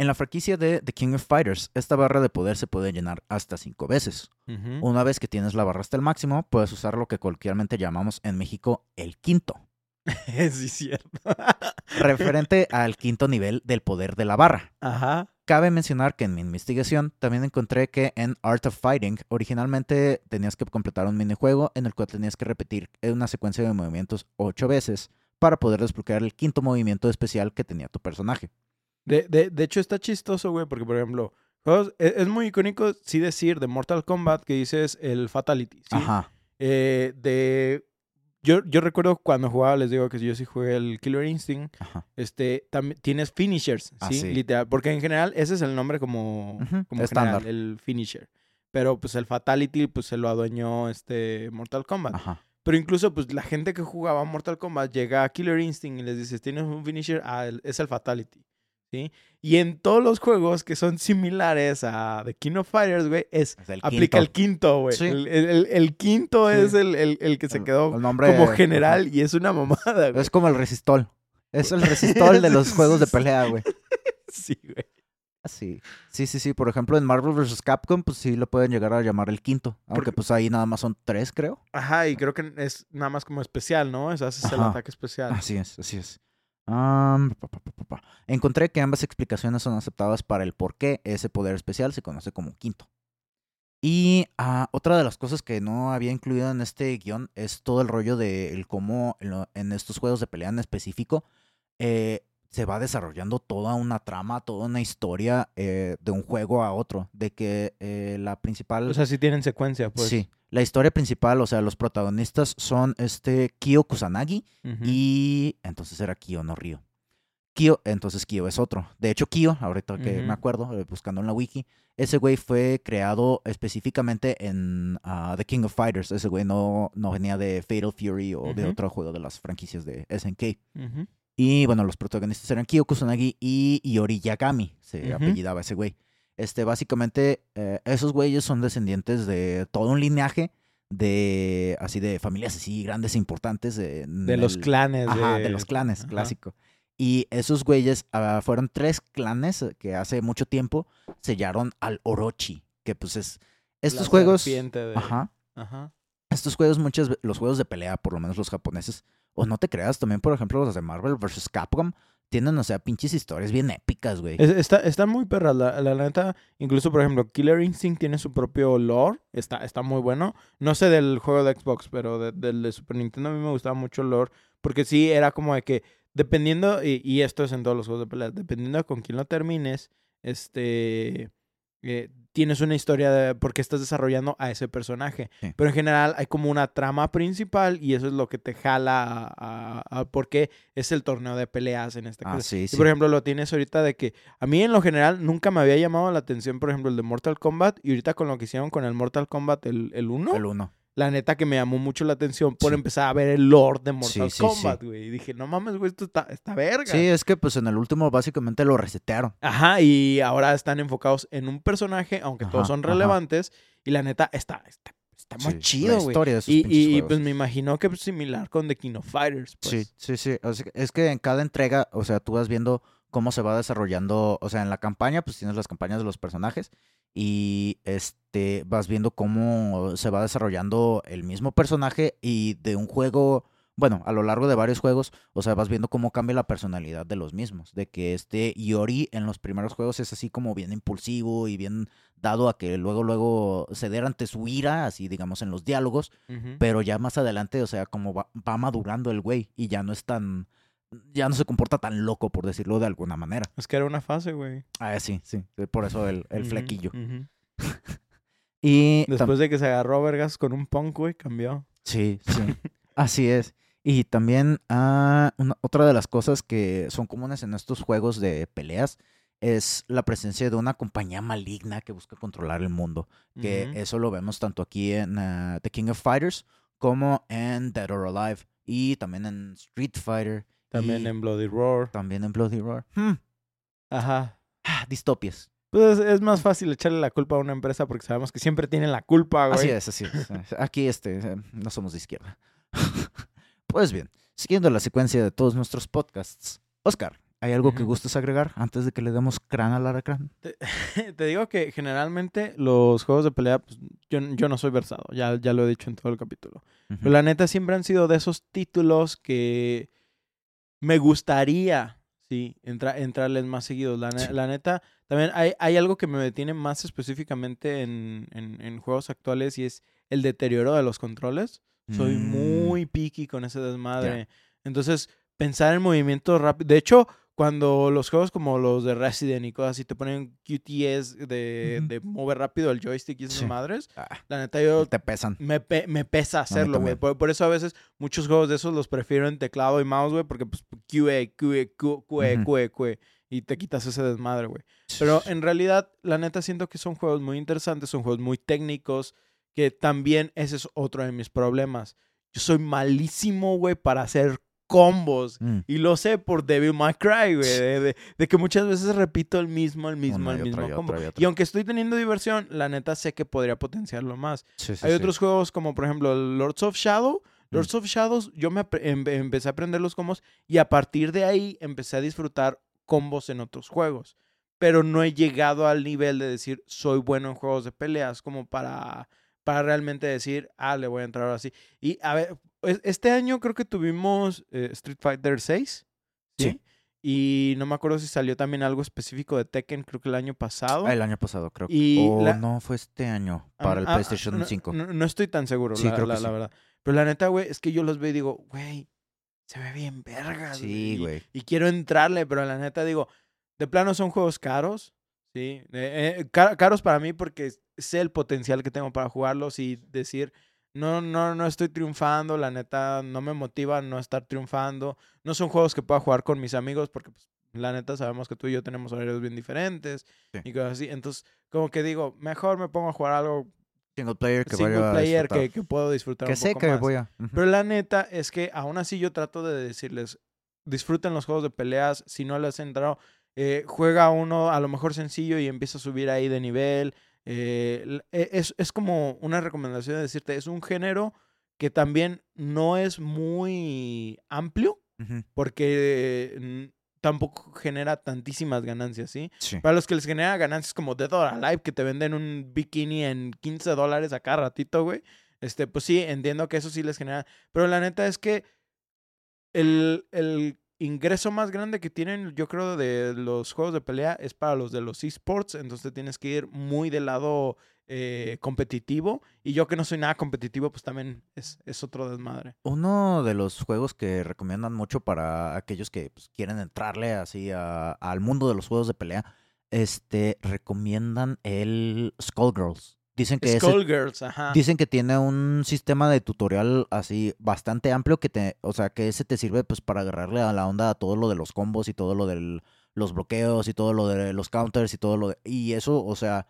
En la franquicia de The King of Fighters, esta barra de poder se puede llenar hasta cinco veces. Una vez que tienes la barra hasta el máximo, puedes usar lo que coloquialmente llamamos en México el quinto. sí, cierto. Referente al quinto nivel del poder de la barra. Ajá. Cabe mencionar que en mi investigación también encontré que en Art of Fighting originalmente tenías que completar un minijuego en el cual tenías que repetir una secuencia de movimientos ocho veces para poder desbloquear el quinto movimiento especial que tenía tu personaje. De, de, de hecho, está chistoso, güey, porque, por ejemplo, es, es, muy icónico, sí decir, de Mortal Kombat que dices el Fatality. ¿sí? Ajá. Eh, de. Yo, yo recuerdo cuando jugaba, les digo que yo sí jugué el Killer Instinct. Ajá. Este, también tienes finishers, ah, ¿sí? Literal. Porque en general ese es el nombre como, como general, el finisher. Pero pues el Fatality, pues se lo adueñó este Mortal Kombat. Ajá. Pero incluso, pues la gente que jugaba Mortal Kombat llega a Killer Instinct y les dices, tienes un finisher, ah, es el Fatality. ¿Sí? Y en todos los juegos que son similares a The King of Fighters, güey, es, Es el aplica quinto. el quinto, güey. Sí. El, el- el quinto Sí. es el, el- el que se El- quedó el nombre- como general y es una mamada, güey. Es como el resistol. Es el resistol de los juegos de pelea, güey. Sí, güey. Sí, sí, sí, sí. Por ejemplo, en Marvel vs. Capcom, pues sí lo pueden llegar a llamar el quinto. Aunque Porque- pues ahí nada más son tres, creo. Ajá, y creo que es nada más como especial, ¿no? Es haces el ataque especial. Así es, así es. Pa. Encontré que ambas explicaciones son aceptadas para el por qué ese poder especial se conoce como quinto. Y ah, otra de las cosas que no había incluido en este guion es todo el rollo de el cómo en estos juegos de pelea en específico eh, se va desarrollando toda una trama, toda una historia eh, de un juego a otro. De que eh, la principal... O sea, sí tienen secuencia, pues. sí, la historia principal, o sea, los protagonistas son este Kyo Kusanagi, y entonces era Kyo, no Ryo. Kyo, entonces Kyo es otro. De hecho, Kyo, ahorita que me acuerdo, eh, buscando en la wiki, ese güey fue creado específicamente en ah, The King of Fighters. Ese güey no, no venía de Fatal Fury o de otro juego de las franquicias de SNK. Y bueno, los protagonistas eran Kyo Kusanagi y Iori Yagami, se apellidaba ese güey. Este, básicamente, eh, esos güeyes son descendientes de todo un linaje de, así, de familias así grandes e importantes. De, De los clanes. Ajá, de los clanes, Ajá. clásico. Y esos güeyes ah, fueron tres clanes eh, que hace mucho tiempo sellaron al Orochi, que pues es... Estos La juegos... de- Ajá. Ajá. Estos juegos, muchas ve- los juegos de pelea, por lo menos los japoneses, o no te creas, también por ejemplo los de Marvel vs. Capcom, tienen, o sea, pinches historias bien épicas, güey. Es- está, está muy perra, la, la neta. Incluso, por ejemplo, Killer Instinct tiene su propio lore. Está, está muy bueno. No sé del juego de Xbox, pero de- del de Super Nintendo a mí me gustaba mucho el lore. Porque sí, era como de que, dependiendo, y, esto es en todos los juegos de pelea, dependiendo de con quién lo termines, este. Eh, tienes una historia de por qué estás desarrollando a ese personaje. Sí. Pero en general hay como una trama principal y eso es lo que te jala a, a, a por qué es el torneo de peleas en este Ah, caso. sí, por ejemplo, lo tienes ahorita de que a mí en lo general nunca me había llamado la atención, por ejemplo, el de Mortal Kombat. Y ahorita con lo que hicieron con el Mortal Kombat, el, el 1, El uno. La neta que me llamó mucho la atención por Sí. empezar a ver el lore de Mortal Sí, sí, Kombat, güey. Y dije, no mames, güey, esto está, está verga. Sí, es que pues en el último básicamente lo resetearon. Ajá, y ahora están enfocados en un personaje, aunque todos Ajá, son ajá. relevantes. Y la neta está, está, está chido, güey. historia de esos Y, y, y, pues me imagino que es similar con The King of Fighters. Pues. Sí, sí, sí. O sea, es que en cada entrega, o sea, tú vas viendo cómo se va desarrollando, o sea, en la campaña, pues tienes las campañas de los personajes y este vas viendo cómo se va desarrollando el mismo personaje y de un juego, bueno, a lo largo de varios juegos, o sea, vas viendo cómo cambia la personalidad de los mismos, de que este Iori en los primeros juegos es así como bien impulsivo y bien dado a que luego luego ceder ante su ira, así digamos en los diálogos, pero ya más adelante, o sea, como va, va madurando el güey y ya no es tan. Ya no se comporta tan loco, por decirlo de alguna manera. Es que era una fase, güey. Ah, sí, sí. Por eso el, el flequillo. Y. Después de que se agarró vergas con un punk, güey, cambió. Sí, sí. Así es. Y también ah, una- otra de las cosas que son comunes en estos juegos de peleas es la presencia de una compañía maligna que busca controlar el mundo. Que eso lo vemos tanto aquí en ah, The King of Fighters como en Dead or Alive. Y también en Street Fighter. También y en Bloody Roar. También en Bloody Roar. Hmm, Ajá. ah, distopias. Pues es, más fácil echarle la culpa a una empresa porque sabemos que siempre tienen la culpa, güey. Así es, así es. Aquí este, eh, no somos de izquierda. pues bien, siguiendo la secuencia de todos nuestros podcasts. Oscar, ¿hay algo que gustes agregar antes de que le demos crán al aracrán? Te, te digo que generalmente los juegos de pelea, pues, yo, yo no soy versado, ya, ya lo he dicho en todo el capítulo. Pero la neta siempre han sido de esos títulos que me gustaría, sí, entra- entrarles más seguidos. La, Sí. la neta, también hay, hay algo que me detiene más específicamente en, en- en juegos actuales y es el deterioro de los controles. Soy Mm, muy picky con ese desmadre. Entonces, pensar en movimientos rápidos. De hecho, cuando los juegos como los de Resident y cosas así te ponen QTS de, mover rápido el joystick y esas Sí. madres, ah, la neta yo te pesan. me, pe- me pesa hacerlo, güey. Por, por eso a veces muchos juegos de esos los prefiero en teclado y mouse, güey, porque pues QE, QE, QE, Ujú. QE, QE, y te quitas ese desmadre, güey. Pero en realidad, la neta siento que son juegos muy interesantes, son juegos muy técnicos, que también ese es otro de mis problemas. Yo soy malísimo, güey, para hacer combos. Mm. Y lo sé por Devil May Cry, güey. De, de- de que muchas veces repito el mismo, el mismo, Una el otra mismo y combo. otra y otra. Y aunque estoy teniendo diversión, la neta sé que podría potenciarlo más. Sí, sí, Hay sí. otros juegos como, por ejemplo, Lords of Shadow. Mm. Lords of Shadows, yo me em- empecé a aprender los combos y a partir de ahí empecé a disfrutar combos en otros juegos. Pero no he llegado al nivel de decir soy bueno en juegos de peleas como para, para realmente decir, ah, le voy a entrar ahora sí. Y a ver, este año creo que tuvimos eh, Street Fighter 6. ¿sí? Sí. Y no me acuerdo si salió también algo específico de Tekken, creo que el año pasado. Ah, El año pasado, creo. Y o la- no, fue este año, Ah, para el ah, ah, PlayStation no, 5. No, no estoy tan seguro, Sí, la, creo que la- la sí. verdad. Pero la neta, güey, es que yo los veo y digo, güey, se ve bien vergas. Sí, güey. Y, quiero entrarle, pero la neta digo, de plano son juegos caros, ¿sí? Eh, eh, ca- caros para mí porque sé el potencial que tengo para jugarlos y decir, no, no, no estoy triunfando, la neta no me motiva no estar triunfando. No son juegos que pueda jugar con mis amigos porque, pues, la neta sabemos que tú y yo tenemos horarios bien diferentes Sí. y cosas así. Entonces, como que digo, mejor me pongo a jugar algo Single player que single vaya player que, que puedo disfrutar Que un sé poco que más. voy a... Ujú. Pero la neta es que aún así yo trato de decirles, disfruten los juegos de peleas, si no les has entrado, eh, juega uno a lo mejor sencillo y empieza a subir ahí de nivel. Eh, e- es, es como una recomendación de decirte, es un género que también no es muy amplio porque mm, tampoco genera tantísimas ganancias, ¿sí? Sí. Para los que les genera ganancias como Dead or Alive, que te venden un bikini en 15 dólares a cada ratito, güey. Este, pues sí, entiendo que eso sí les genera. Pero la neta es que el, el ingreso más grande que tienen, yo creo, de los juegos de pelea es para los de los esports. Entonces tienes que ir muy del lado eh, competitivo. Y yo que no soy nada competitivo, pues también es, es otro desmadre. Uno de los juegos que recomiendan mucho para aquellos que pues, quieren entrarle así al mundo de los juegos de pelea, este, recomiendan el Skullgirls. Dicen que ese- Skullgirls, ajá. Dicen que tiene un sistema de tutorial así bastante amplio que te, o sea, que ese te sirve pues para agarrarle a la onda a todo lo de los combos y todo lo de los bloqueos y todo lo de los counters y todo lo de y eso, o sea,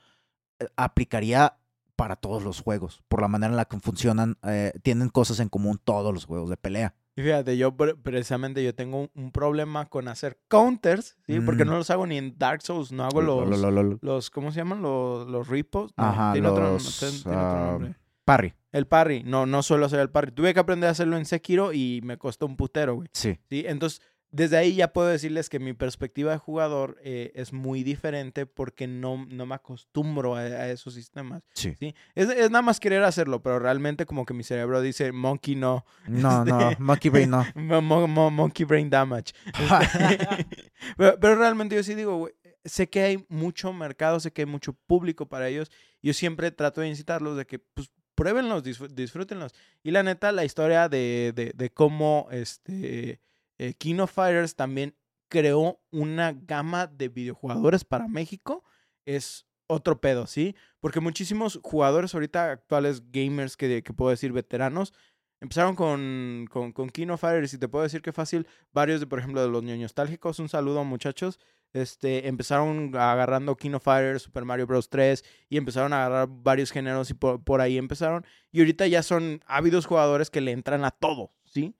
eh, aplicaría para todos los juegos, por la manera en la que funcionan, eh, tienen cosas en común todos los juegos de pelea. Y fíjate, yo pre- precisamente yo tengo un, un problema con hacer counters, ¿sí? Porque Mm. no los hago ni en Dark Souls, no hago los, Lo- lo- lo- lo- los ¿cómo se llaman? Los, los repos. No, Ajá, tiene otro, los, tiene- otro ah, nombre. Parry, El parry, no, no suelo hacer el parry. Tuve que aprender a hacerlo en Sekiro y me costó un putero, güey. sí. ¿sí? Entonces, desde ahí ya puedo decirles que mi perspectiva de jugador eh, es muy diferente porque no, no me acostumbro a, a esos sistemas. Sí. ¿sí? Es, es nada más querer hacerlo, pero realmente como que mi cerebro dice, monkey no, No, no, Monkey Brain no. Mo- mo- mo- monkey brain damage. Este, pero, pero realmente yo sí digo, güey, sé que hay mucho mercado, sé que hay mucho público para ellos. Yo siempre trato de incitarlos de que, pues, pruébenlos, disfr- disfrútenlos. Y la neta, la historia de, de, de cómo este, eh, King of Fighters también creó una gama de videojugadores para México es otro pedo, ¿sí? Porque muchísimos jugadores ahorita actuales, gamers, que, que puedo decir veteranos, empezaron con, con, of Fighters y te puedo decir que fácil, varios de, por ejemplo, de los ñoños nostálgicos, un saludo muchachos, este, empezaron agarrando King of Fighters, Super Mario Bros. 3 y empezaron a agarrar varios géneros y por, por ahí empezaron. Y ahorita ya son ávidos jugadores que le entran a todo, ¿sí?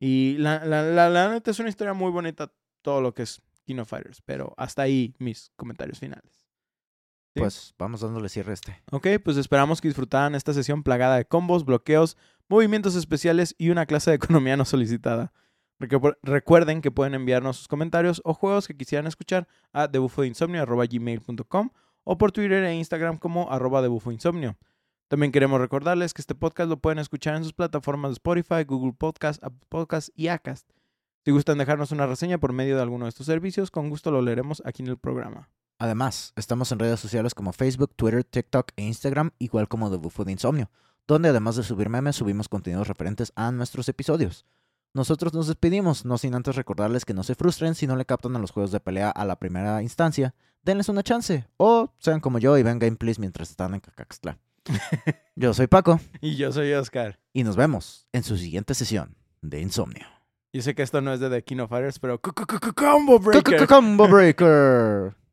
Y la, la, la, la neta es una historia muy bonita todo lo que es King of Fighters, pero hasta ahí mis comentarios finales. Sí. Pues vamos dándole cierre a este. Ok, pues esperamos que disfrutaran esta sesión plagada de combos, bloqueos, movimientos especiales y una clase de economía no solicitada. Recu- Recuerden que pueden enviarnos sus comentarios o juegos que quisieran escuchar a debufoinsomnio.gmail.com o por Twitter e Instagram como arroba debufoinsomnio. También queremos recordarles que este podcast lo pueden escuchar en sus plataformas de Spotify, Google Podcast, Apple Podcast y Acast. Si gustan dejarnos una reseña por medio de alguno de estos servicios, con gusto lo leeremos aquí en el programa. Además, estamos en redes sociales como Facebook, Twitter, TikTok e Instagram, igual como The Bufo de Insomnio, donde además de subir memes, subimos contenidos referentes a nuestros episodios. Nosotros nos despedimos, no sin antes recordarles que no se frustren si no le captan a los juegos de pelea a la primera instancia, denles una chance, o sean como yo y ven gameplays mientras están en Cacaxtla. Yo soy Paco, Y yo soy Oscar. y nos vemos en su siguiente sesión de Insomnio. Yo sé que esto no es de The King of Fighters, pero... ¡Combo Breaker! Combo Breaker.